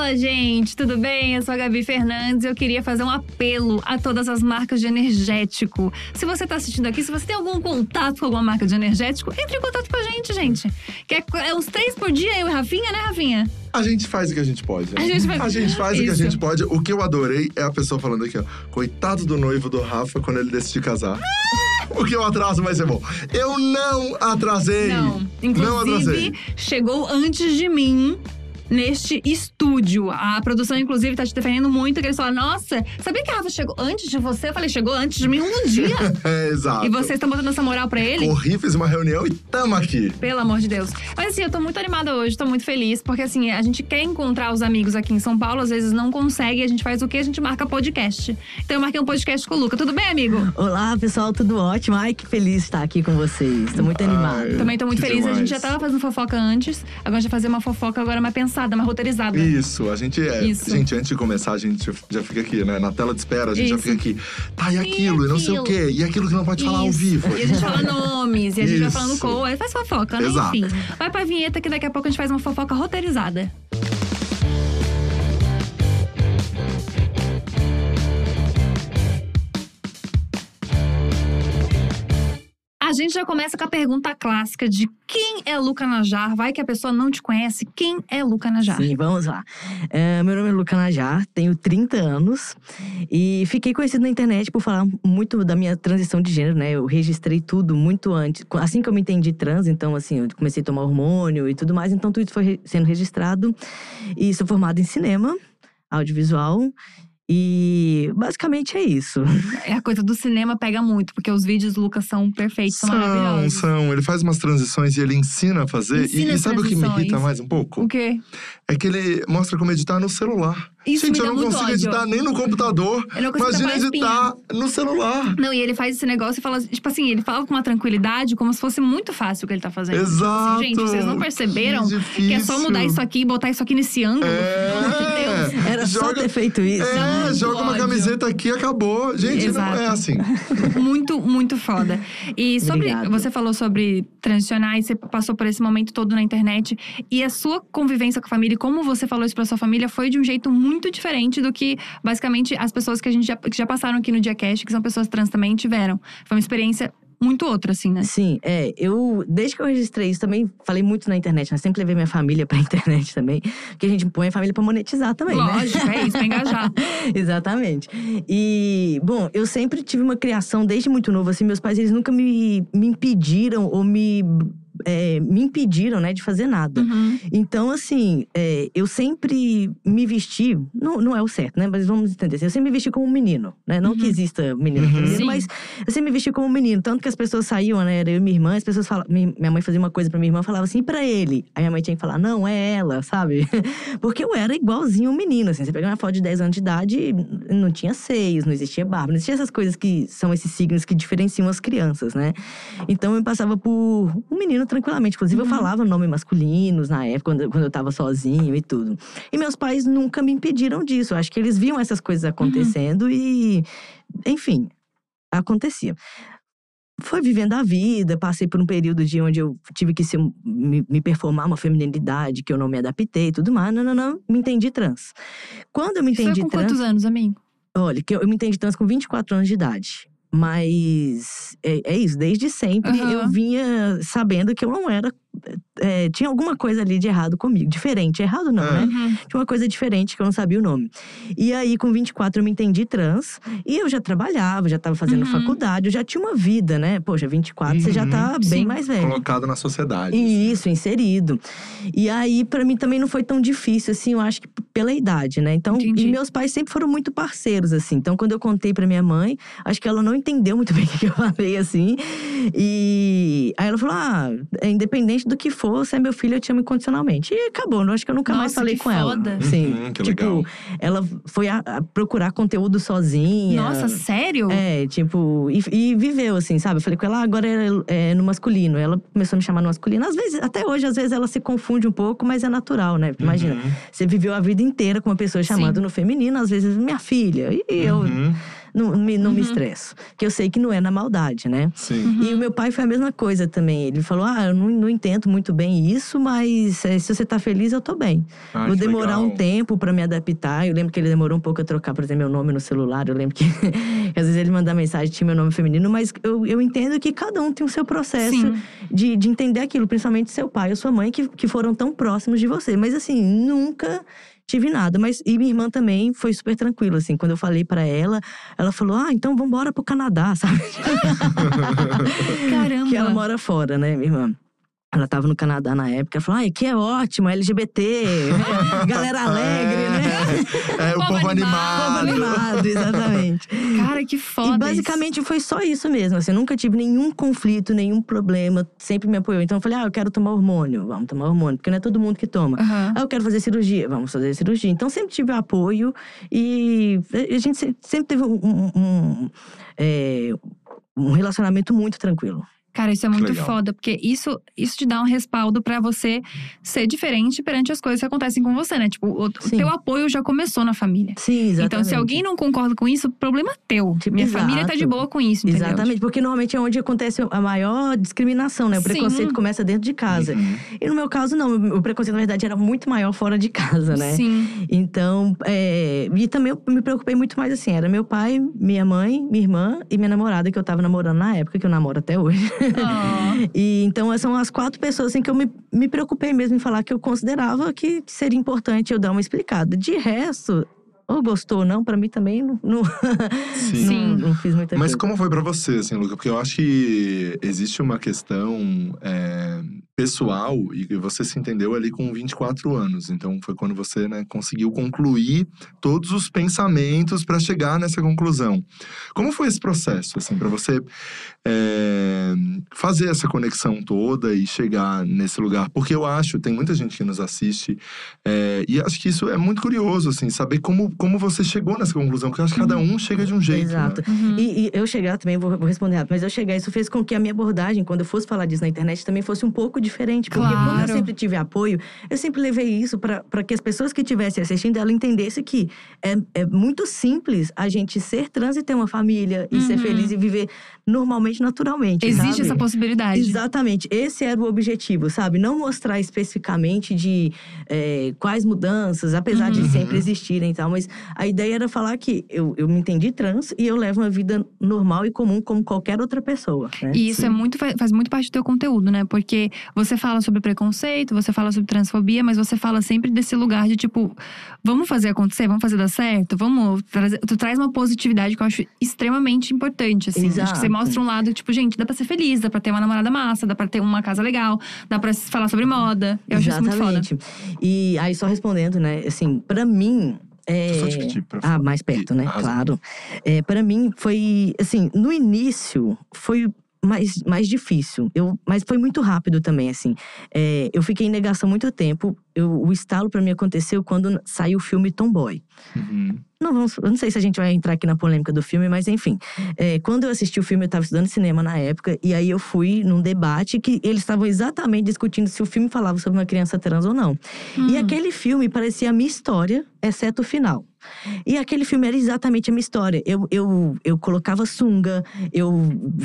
Fala, gente, tudo bem? Eu sou a Gabi Fernandes e eu queria fazer um apelo a todas as marcas de energético. Se você tá assistindo aqui, se você tem algum contato com alguma marca de energético, entre em contato com a gente, gente. Que é, é uns três por dia, eu e Rafinha, né, Rafinha? A gente faz o que a gente pode. A gente faz, a gente faz o que a gente pode. O que eu adorei é a pessoa falando aqui, ó. Coitado do noivo do Rafa quando ele decidir casar. O que eu atraso vai ser bom. Eu não atrasei. Não. Não atrasei. Inclusive, chegou antes de mim. Neste estúdio. A produção, inclusive, tá te defendendo muito. Que eles falam, nossa, sabia que a Rafa chegou antes de você? Eu falei, chegou antes de mim um dia. É, exato. e vocês estão botando essa moral pra ele? Corri, fiz uma reunião e tamo aqui. Pelo amor de Deus. Mas assim, eu tô muito animada hoje, tô muito feliz, porque assim, a gente quer encontrar os amigos aqui em São Paulo, às vezes não consegue, a gente faz o quê? A gente marca podcast. Então eu marquei um podcast com o Luca. Tudo bem, amigo? Olá, pessoal, tudo ótimo? Ai, que feliz de estar aqui com vocês. Tô muito Ai. animada. Também tô muito feliz. A gente já demais. tava fazendo fofoca antes, agora a gente vai fazer uma fofoca agora mais pensada, mais roteirizada. Isso, a gente é. Isso. Gente, antes de começar, a gente já fica aqui, né? Na tela de espera, a gente já Isso. fica aqui. Tá, e aquilo, e não sei o quê. E aquilo que não pode falar ao Isso. vivo. E a gente fala nomes, e a gente vai Isso. falando coisas, faz fofoca, né? Exato. Enfim. Vai pra vinheta que daqui a pouco a gente faz uma fofoca roteirizada. A gente já começa com a pergunta clássica de quem é Luca Najar? Vai que a pessoa não te conhece. Quem é Luca Najar? Sim, vamos lá. É, meu nome é Luca Najar, tenho 30 anos e fiquei conhecido na internet por falar muito da minha transição de gênero, né? Eu registrei tudo muito antes, assim que eu me entendi trans, então assim, eu comecei a tomar hormônio e tudo mais, então tudo isso foi sendo registrado. E sou formada em cinema, audiovisual e basicamente é isso. É a coisa do cinema pega muito, porque os vídeos do Lucas são perfeitos, são, São, maravilhosos. são. Ele faz umas transições e ele ensina a fazer. Ensina e, e sabe o que me irrita mais um pouco? O quê? É que ele mostra como editar no celular. Isso Gente, me dá eu não muito consigo ódio. editar nem no computador. Eu não consigo Imagina editar no celular. Não, e ele faz esse negócio e fala, tipo assim, ele fala com uma tranquilidade, como se fosse muito fácil o que ele tá fazendo. Exato. Assim, gente, vocês não perceberam Que que é só mudar isso aqui e botar isso aqui nesse ângulo? Pelo amor de Deus. Era só Joga- ter feito isso. É, muito joga uma ódio. camiseta aqui e acabou. Gente, Exato. não é assim. Muito, muito foda. E sobre. Obrigada. Você falou sobre transicionar e você passou por esse momento todo na internet. E a sua convivência com a família, e como você falou isso pra sua família, foi de um jeito muito diferente do que, basicamente, as pessoas que a gente já, que já passaram aqui no Diacast, que são pessoas trans também, tiveram. Foi uma experiência muito outra, assim, né? Sim, é. Eu, desde que eu registrei isso, também falei muito na internet, né? Sempre levei minha família pra internet também. Porque a gente põe a família pra monetizar também, né? Lógico, é isso, pra engajar. Exatamente. E, bom, eu sempre tive uma criação desde muito novo, assim. Meus pais, eles nunca me, me impediram ou me. É, me impediram, né, de fazer nada. Uhum. Então, assim, é, eu sempre me vesti, não, não é o certo, né? Mas vamos entender. assim, Eu sempre me vesti como um menino, né? Não que Uhum. exista menino Uhum. Sim. mas eu sempre me vesti como um menino. Tanto que as pessoas saíam, né? Era eu e minha irmã, as pessoas falavam. mi- Minha mãe fazia uma coisa pra minha irmã, falava assim, e pra ele. Aí minha mãe tinha que falar, não, é ela, sabe? Porque eu era igualzinho um menino, assim. Você pega uma foto de 10 anos de idade, não tinha seios, não existia barba, não existia essas coisas que são esses signos que diferenciam as crianças, né? Então eu passava por um menino tranquilamente. Inclusive, Uhum. eu falava nomes masculinos na época, quando, quando eu tava sozinho e tudo. E meus pais nunca me impediram disso. Eu acho que eles viam essas coisas acontecendo e, enfim, acontecia. Foi vivendo a vida, passei por um período de onde eu tive que ser, me, me performar uma feminilidade que eu não me adaptei e tudo mais. Não, não, não, me entendi trans. Quando eu me Isso foi entendi com trans. quantos anos, amigo? Olha, que eu, eu me entendi trans com 24 anos de idade. Mas é, é isso, desde sempre Aham. eu vinha sabendo que eu não era. É, tinha alguma coisa ali de errado comigo. Diferente. Errado não, né? Uhum. Tinha uma coisa diferente que eu não sabia o nome. E aí, com 24, eu me entendi trans. E eu já trabalhava, já tava fazendo Uhum. faculdade, eu já tinha uma vida, né? Poxa, 24, você já tá Sim. bem mais velho. Colocado na sociedade. Isso, inserido. E aí, pra mim também não foi tão difícil, assim, eu acho que pela idade, né? Então, Entendi. e meus pais sempre foram muito parceiros, assim. Então, quando eu contei pra minha mãe, acho que ela não entendeu muito bem o que eu falei, assim. E aí ela falou: ah, é independente do que for, você é meu filho, eu te amo incondicionalmente. E acabou, eu acho que eu nunca mais Nossa, falei que com foda. ela. Sim. Uhum, que tipo, legal. ela foi a- a procurar conteúdo sozinha. Nossa, sério? É, tipo, e, e viveu, assim, sabe? Eu falei com ela, ah, agora é, é no masculino. Ela começou a me chamar no masculino. Às vezes, até hoje, às vezes ela se confunde um pouco, mas é natural, né? Imagina, Uhum. você viveu a vida inteira com uma pessoa chamando Sim. no feminino, às vezes, minha filha. E eu, Uhum. Não, me, não me Uhum. estresso. Que eu sei que não é na maldade, né? Sim. E o meu pai foi a mesma coisa também. Ele falou: Ah, eu não, não entendo muito bem isso, mas eh, se você tá feliz, eu tô bem. Ah, Vou demorar legal. um tempo pra me adaptar. Eu lembro que ele demorou um pouco a trocar, por exemplo, meu nome no celular. Eu lembro que às vezes ele mandava mensagem, tinha meu nome feminino, mas eu, eu entendo que cada um tem o seu processo Sim. de, de entender aquilo, principalmente seu pai ou sua mãe, que, que foram tão próximos de você. Mas assim, nunca tive nada. Mas e minha irmã também foi super tranquila, assim. Quando eu falei pra ela, ela falou: Ah, então vamos embora pro Canadá, sabe? Caramba. que ela mora fora, né, minha irmã? Ela tava no Canadá na época, ela falou: ai, que é ótimo, LGBT, galera alegre, né? É, o Povo povo animado. Povo animado. exatamente. Cara, que foda. E basicamente foi só isso mesmo. Assim, eu nunca tive nenhum conflito, nenhum problema, sempre me apoiou. Então eu falei: ah, eu quero tomar hormônio, vamos tomar hormônio, porque não é todo mundo que toma. isso. Aham. Ah, eu quero fazer cirurgia, vamos fazer cirurgia. Então sempre tive apoio e a gente se- sempre teve um, um- um, é, um relacionamento muito tranquilo. Cara, isso é muito legal. foda, porque isso, isso te dá um respaldo pra você ser diferente perante as coisas que acontecem com você, né? Tipo, o, Sim. teu apoio já começou na família. Sim, exatamente. Então, se alguém não concorda com isso, problema teu. Tipo, Minha família tá de exato. boa com isso, entendeu? Exatamente, porque normalmente é onde acontece a maior discriminação, né? O Sim. preconceito começa dentro de casa. Uhum. E no meu caso, não. O preconceito, na verdade, era muito maior fora de casa, né? Sim. Então, é, e também eu me preocupei muito mais assim: era meu pai, minha mãe, minha irmã e minha namorada, que eu tava namorando na época, que eu namoro até hoje. Oh. E então são as quatro pessoas assim, que eu me, me preocupei mesmo em falar que eu considerava que seria importante eu dar uma explicada. De resto, ou gostou ou não, pra mim também não, não, Sim. Não, não fiz muita Mas coisa. como foi pra você, assim, Luca? Porque eu acho que existe uma questão é, pessoal e que você se entendeu ali com 24 anos. Então foi quando você né, conseguiu concluir todos os pensamentos pra chegar nessa conclusão. Como foi esse processo, assim, para você é, fazer essa conexão toda e chegar nesse lugar? Porque eu acho, tem muita gente que nos assiste é, e acho que isso é muito curioso, assim, saber como, como você chegou nessa conclusão. Porque eu acho que cada um chega de um jeito. né? Exato. Uhum. E, e eu chegar também, vou, vou responder rápido, mas eu chegar, isso fez com que a minha abordagem, quando eu fosse falar disso na internet, também fosse um pouco diferente. Porque como Claro. eu sempre tive apoio, eu sempre levei isso para que as pessoas que estivessem assistindo, ela entendesse que é, é muito simples a gente ser trans e ter uma família, e ser Uhum. feliz e viver normalmente, naturalmente. Existe sabe? essa possibilidade. Exatamente, esse era o objetivo, sabe? Não mostrar especificamente de é, quais mudanças, apesar de Uhum. sempre existirem e tal, mas a ideia era falar que eu, eu me entendi trans e eu levo uma vida normal e comum como qualquer outra pessoa, né? E isso Sim. é muito, faz muito parte do teu conteúdo, né? Porque você fala sobre preconceito, você fala sobre transfobia, mas você fala sempre desse lugar de tipo, vamos fazer acontecer, vamos fazer dar certo, vamos trazer. Tu traz uma positividade que eu acho extremamente importante, assim. Acho que você Exato. mostra um lado, tipo, gente, dá pra ser feliz, dá pra ter uma namorada massa, dá pra ter uma casa legal, dá pra falar sobre moda. Eu acho isso muito foda. Exatamente. E aí, só respondendo, né? Assim, pra mim. É... Só te pedir pra Ah, mais perto, né? Claro. É, para mim, foi. Assim, no início, foi. Mais, mais difícil, eu, mas foi muito rápido também, assim. É, eu fiquei em negação muito tempo. Eu, o estalo pra mim aconteceu quando saiu o filme Tomboy. Uhum. Não, vamos, eu não sei se a gente vai entrar aqui na polêmica do filme, mas enfim. É, quando eu assisti o filme, eu estava estudando cinema na época, e aí eu fui num debate que eles estavam exatamente discutindo se o filme falava sobre uma criança trans ou não. E Hum. aquele filme parecia a minha história, exceto o final. E aquele filme era exatamente a minha história. Eu, eu, eu colocava sunga, eu,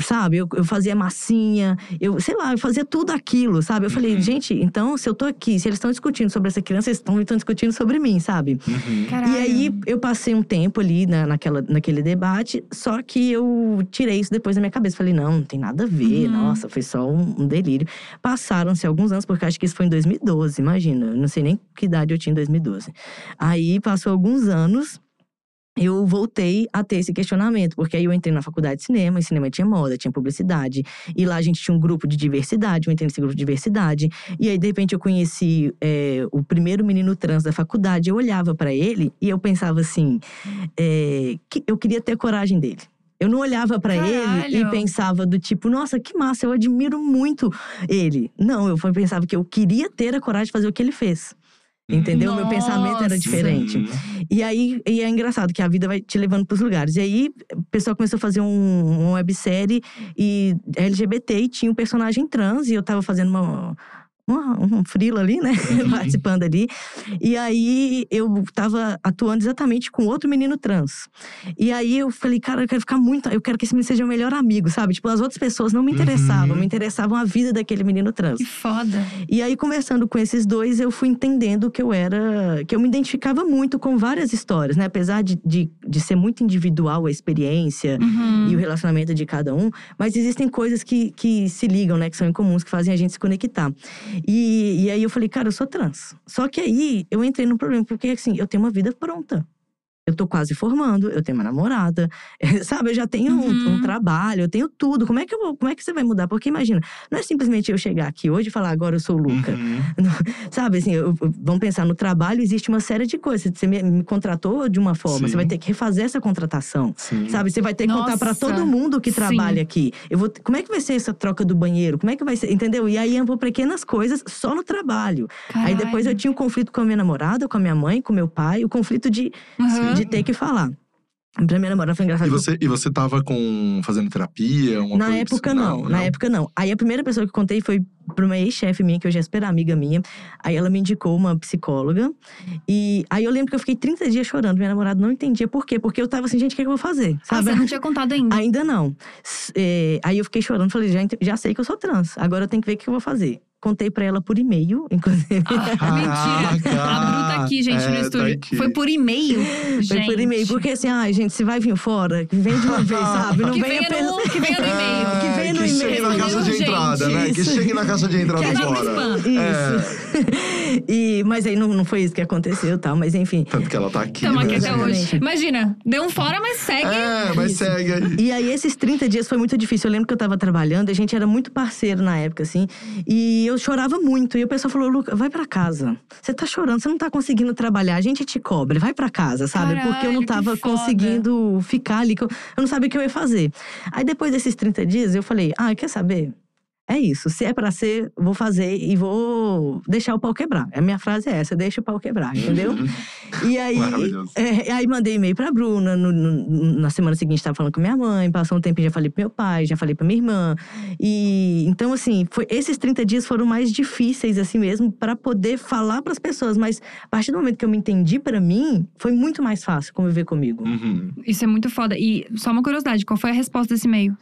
sabe, eu, eu fazia massinha, eu, sei lá, eu fazia tudo aquilo, sabe? Eu falei, Uhum. gente, então, se eu tô aqui, se eles estão discutindo sobre essa criança, eles estão discutindo sobre mim, sabe? Uhum. E aí eu passei um tempo ali na, naquela, naquele debate, só que eu tirei isso depois da minha cabeça. Falei, não, não tem nada a ver, Uhum. nossa, foi só um, um delírio. Passaram-se alguns anos, porque acho que isso foi em 2012, imagina. Eu não sei nem que idade eu tinha em 2012. Aí passou alguns anos. Eu voltei a ter esse questionamento, porque aí eu entrei na faculdade de cinema, e cinema tinha moda, tinha publicidade, e lá a gente tinha um grupo de diversidade, eu entrei nesse grupo de diversidade, e aí de repente eu conheci é, o primeiro menino trans da faculdade, eu olhava pra ele e eu pensava assim, é, que eu queria ter a coragem dele. Eu não olhava pra ele e pensava do tipo, nossa, que massa, eu admiro muito ele. Não, eu pensava que eu queria ter a coragem de fazer o que ele fez. Entendeu? Meu pensamento era Nossa! diferente. E aí, e é engraçado que a vida vai te levando pros lugares. E aí, o pessoal começou a fazer um, uma websérie e LGBT e tinha um personagem trans. E eu tava fazendo uma, uma, um frila ali, né? Uhum. Participando ali. E aí eu tava atuando exatamente com outro menino trans. E aí eu falei, cara, eu quero ficar muito. Eu quero que esse menino seja o melhor amigo, sabe? Tipo, as outras pessoas não me interessavam, Uhum. me interessavam a vida daquele menino trans. Que foda. E aí, conversando com esses dois, eu fui entendendo que eu era. que eu me identificava muito com várias histórias, né? Apesar de, de, de ser muito individual a experiência Uhum. e o relacionamento de cada um, mas existem coisas que, que se ligam, né? Que são incomuns, que fazem a gente se conectar. E, e aí eu falei, cara, eu sou trans. Só que aí eu entrei num problema, porque assim, eu tenho uma vida pronta. Eu tô quase formando, eu tenho uma namorada, sabe? Eu já tenho um- Uhum. um, trabalho, eu tenho tudo. Como é que eu vou, como é que você vai mudar? Porque imagina, não é simplesmente eu chegar aqui hoje e falar agora eu sou o Luca. Uhum. Sabe, assim, eu- vamos pensar no trabalho, existe uma série de coisas. Você me, me contratou de uma forma, Sim. você vai ter que refazer essa contratação. Sim. Sabe, você vai ter que contar pra Nossa, todo mundo que sim. trabalha aqui. Eu vou, como é que vai ser essa troca do banheiro? Como é que vai ser? Entendeu? E aí eu vou pequenas coisas só no trabalho. Aí depois eu Caralho. tinha um conflito com a minha namorada, com a minha mãe, com meu pai, o conflito de, Uhum. De ter que falar. Pra minha namorada foi engraçado. E você, e você tava com, fazendo terapia? Uma na coisa época assim? não, na época não. Aí a primeira pessoa que eu contei foi pra uma ex-chefe minha, que hoje é super amiga minha. Aí ela me indicou uma psicóloga. E aí eu lembro que eu fiquei 30 dias chorando. Minha namorada não entendia por quê. Porque eu tava assim, gente, o que, é que eu vou fazer? Ah, Sabe? você não tinha contado ainda. Ainda não. É, aí eu fiquei chorando, falei, já, já sei que eu sou trans. Agora eu tenho que ver o que eu vou fazer. Contei pra ela por e-mail, inclusive. Ah, mentira. Caraca! A Bru tá aqui, gente, É, no tá estúdio. aqui. Foi por e-mail. Foi gente. por e-mail. Porque assim, ai, gente, se vai vir fora, vem de uma vez, sabe? Não Que venha pelo. no, que venha no e-mail. que venha no que e-mail, chegue na caixa de gente. entrada, né? Que Isso. chegue na caixa de entrada Que agora. Isso. e, mas aí não, não foi isso que aconteceu, tal. Mas enfim. Tanto que ela tá aqui, Tamo né? aqui até hoje. Imagina, deu um fora, mas segue. É, mas Isso. segue aí. E aí, esses 30 dias foi muito difícil. Eu lembro que eu tava trabalhando, a gente era muito parceiro na época, assim. E eu chorava muito. E o pessoal falou: Luca, vai pra casa. Você tá chorando, você não tá conseguindo trabalhar, a gente te cobra, vai pra casa, sabe? Porque eu não Caralho, tava conseguindo ficar ali, eu não sabia o que eu ia fazer. Aí depois desses 30 dias, eu falei: ah, quer saber? É isso, se é pra ser, vou fazer e vou deixar o pau quebrar. A minha frase é essa, deixa o pau quebrar, entendeu? E aí, é, aí mandei e-mail pra Bruna. no- no- na semana seguinte, tava falando com minha mãe. Passou um tempo, já falei pro meu pai, já falei pra minha irmã. E então, assim, foi, esses 30 dias foram mais difíceis, assim mesmo, pra poder falar pras pessoas. Mas a partir do momento que eu me entendi pra mim, foi muito mais fácil conviver comigo. Uhum. Isso é muito foda. E só uma curiosidade, qual foi a resposta desse e-mail?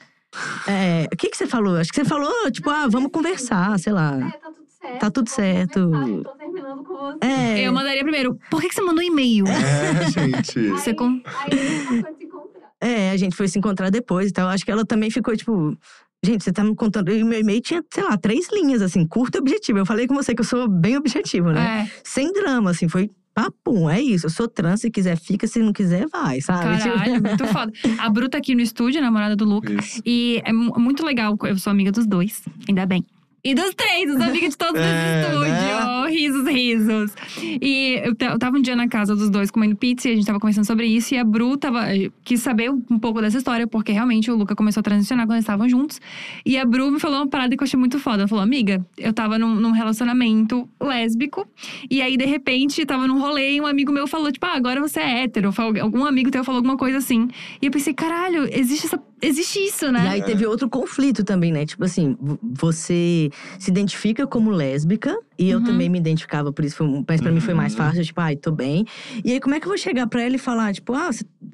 É, o que, que você falou? Acho que você falou, tipo, ah, vamos conversar, sei lá. É, tá tudo certo. Tá tudo certo. Tô terminando com você. É, Eu mandaria primeiro. Por que, que você mandou e-mail? É, gente. Você Aí, com- aí a gente marcou de se encontrar. É, a gente foi se encontrar depois e tal. Acho que ela também ficou, tipo. Gente, você tá me contando. E meu e-mail tinha, sei lá, três linhas, assim, curto e objetivo. Eu falei com você que eu sou bem objetivo, né? É, Sem drama, assim, foi papum, é isso. Eu sou trans, se quiser, fica, se não quiser, vai, sabe? Tipo, caralho, muito foda. A Bru tá aqui no estúdio, namorada do Luca. Isso. E é mu- muito legal, eu sou amiga dos dois, ainda bem. E dos três, sou amiga de todos É, nesse estúdio. né? Risos, risos. E eu, ta- eu tava um dia na casa dos dois comendo pizza e a gente tava conversando sobre isso. E a Bru tava, eh, quis saber um pouco dessa história, porque realmente o Luca começou a transicionar quando eles estavam juntos. E a Bru me falou uma parada que eu achei muito foda. Ela falou: Amiga, eu tava num, num relacionamento lésbico. E aí, de repente, tava num rolê e um amigo meu falou: Tipo, ah, agora você é hétero. Algum amigo teu falou alguma coisa assim. E eu pensei: Caralho, existe, essa, existe isso, né? E aí teve outro conflito também, né? Tipo assim, você se identifica como lésbica, e eu Uhum. também me identificava, por isso foi, mas pra mim foi mais Uhum. fácil, tipo, ai, tô bem. E aí, como é que eu vou chegar pra ela e falar, tipo, ah,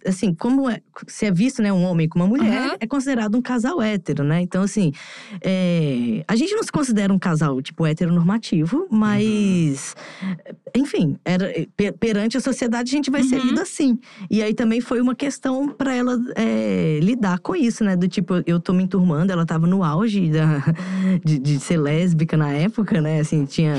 assim, como é, se é visto, né, um homem com uma mulher, Uhum. é considerado um casal hétero, né? Então, assim, é, a gente não se considera um casal, tipo, heteronormativo, mas, enfim, era, pe- perante a sociedade a gente vai ser Uhum. lido assim. E aí também foi uma questão pra ela é, lidar com isso, né? Do tipo, eu tô me enturmando, ela tava no auge da, de, de ser lésbica na época, né? Assim, tinha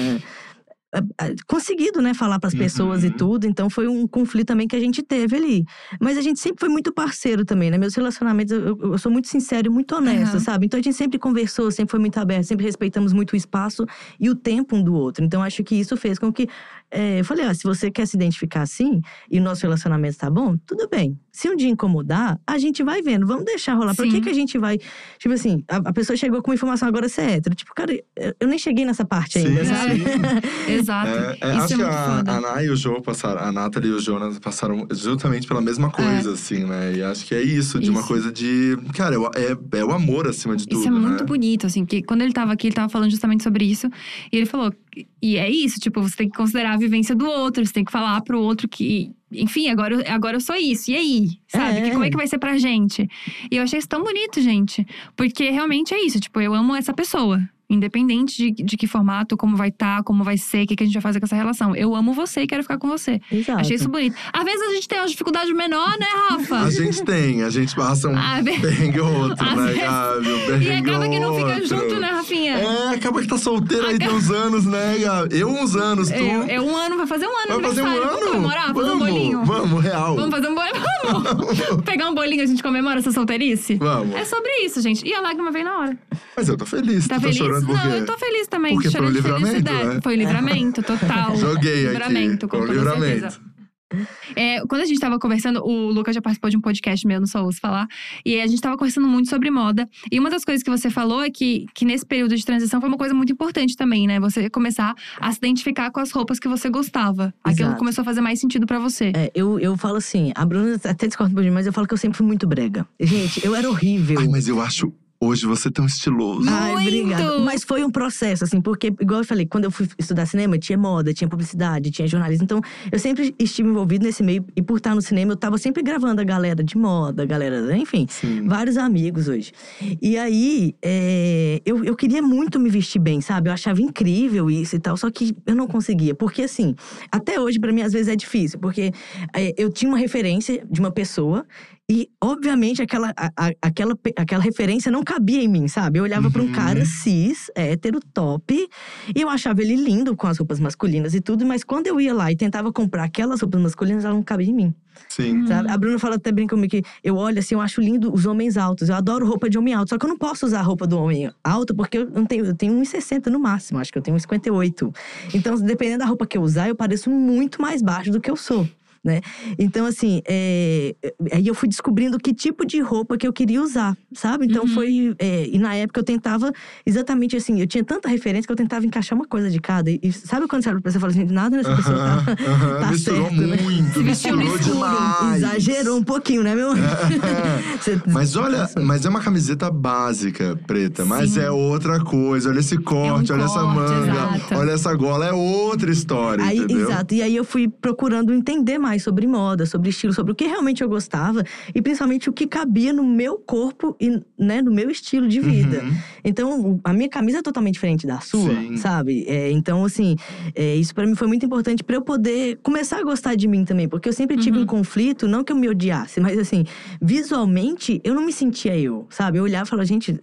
ah, conseguido, né, falar pras pessoas e Uhum. tudo. Então foi um conflito também que a gente teve ali. Mas a gente sempre foi muito parceiro também, né? Meus relacionamentos, eu, eu sou muito sincero e muito honesta, Aham. sabe? Então a gente sempre conversou, sempre foi muito aberto, sempre respeitamos muito o espaço e o tempo um do outro. Então acho que isso fez com que é, eu falei, ó, se você quer se identificar assim e o nosso relacionamento tá bom, tudo bem. Se um dia incomodar, a gente vai vendo, vamos deixar rolar. Por Sim. que, que a gente vai. Tipo assim, a, a pessoa chegou com uma informação, agora você é hétero. Tipo, cara, eu- eu nem cheguei nessa parte ainda, Sim, sabe? sim. Exato. É, é, acho é que a, a Ana e o João passaram, a Nathalie e o Jonas passaram justamente pela mesma coisa, assim, né? E acho que é isso, de uma Isso. coisa de. Cara, é, é, é o amor acima de tudo, Isso é muito né? bonito, assim, que quando ele tava aqui, ele tava falando justamente sobre isso. E ele falou, e é isso, tipo, você tem que considerar a vivência do outro, você tem que falar pro outro que, enfim, agora, eu- agora eu sou isso, e aí? Sabe? É. Que, como é que vai ser pra gente? E eu achei isso tão bonito, gente. Porque realmente é isso, tipo, eu amo essa pessoa. Independente de, de que formato, como vai estar, como vai ser, o que, que a gente vai fazer com essa relação. Eu amo você e quero ficar com você. Exato. Achei isso bonito. Às vezes a gente tem uma dificuldade menor, né, Rafa? A gente tem, a gente passa um perrengue ou outro, né, vezes- Gabi? Um E perrengue acaba que não fica outro. junto, né, Rafinha? É, acaba que tá solteiro aí tem uns anos, né, Gabi? Eu uns anos, tu. É, é um ano, vai fazer um ano Vai fazer um ano? Vamos comemorar? Fazer um vamos, bolinho? Vamos, real. Vamos fazer um bolinho? Vamos! Pegar um bolinho, a gente comemora essa solteirice? Vamos. É sobre isso, gente. E a lágrima veio na hora. Mas eu tô feliz. Tá tu feliz? tá chorando Não, eu tô feliz também. Porque foi chorando um de livramento, felicidade. né? Foi um livramento, total. Joguei livramento, aqui. com Foi um toda certeza. livramento. É, quando a gente tava conversando, o Lucas já participou de um podcast meu, não só ouço falar. E a gente tava conversando muito sobre moda. E uma das coisas que você falou é que, que nesse período de transição foi uma coisa muito importante também, né? Você começar a se identificar com as roupas que você gostava. Aquilo Exato. começou a fazer mais sentido pra você. É, eu, eu falo assim, a Bruna até discorda um pouquinho, mas eu falo que eu sempre fui muito brega. Gente, eu era horrível. Ai, mas eu acho hoje você tão estiloso. Ai, Muito! obrigada. Mas foi um processo, assim, porque, igual eu falei, quando eu fui estudar cinema, tinha moda, tinha publicidade, tinha jornalismo. Então, eu sempre estive envolvido nesse meio. E por estar no cinema, eu tava sempre gravando a galera de moda, a galera, enfim, Sim. vários amigos hoje. E aí, é, eu, eu queria muito me vestir bem, sabe? Eu achava incrível isso e tal, só que eu não conseguia. Porque, assim, até hoje, pra mim, às vezes é difícil, porque é, eu tinha uma referência de uma pessoa. E, obviamente, aquela, a- a- aquela, aquela referência não cabia em mim, sabe? Eu olhava pra um Uhum. cara cis, hétero, top, e eu achava ele lindo com as roupas masculinas e tudo, mas quando eu ia lá e tentava comprar aquelas roupas masculinas, ela não cabia em mim, Sim. sabe? A Bruna fala até brinca comigo que eu olho assim, eu acho lindo os homens altos, eu adoro roupa de homem alto, só que eu não posso usar a roupa do homem alto porque eu não tenho, eu tenho 1,60 no máximo, acho que eu tenho 1,58. Então, dependendo da roupa que eu usar, eu pareço muito mais baixo do que eu sou. Né? Então, assim, é, aí eu fui descobrindo que tipo de roupa que eu queria usar, sabe? Então Uhum. foi. é, e na época eu tentava exatamente assim, eu tinha tanta referência que eu tentava encaixar uma coisa de cada. E, sabe quando você olha pra você e fala assim, nada nessa pessoa tá, tá Misturou certo, né? muito, no misturou escuro, demais. Exagerou um pouquinho, né, meu? Você- Mas olha, mas é uma camiseta básica, preta. Mas Sim. é outra coisa. Olha esse corte, olha essa corte, manga, exato. olha essa gola. É outra história, Aí, exato. E aí eu fui procurando entender mais sobre moda, sobre estilo, sobre o que realmente eu gostava e principalmente o que cabia no meu corpo e né, no meu estilo de vida. Uhum. Então, a minha camisa é totalmente diferente da sua, Sim. sabe? É, então, assim, é, isso pra mim foi muito importante pra eu poder começar a gostar de mim também. Porque eu sempre tive Uhum. um conflito, não que eu me odiasse, mas assim, visualmente eu não me sentia eu, sabe? Eu olhava e falava, gente,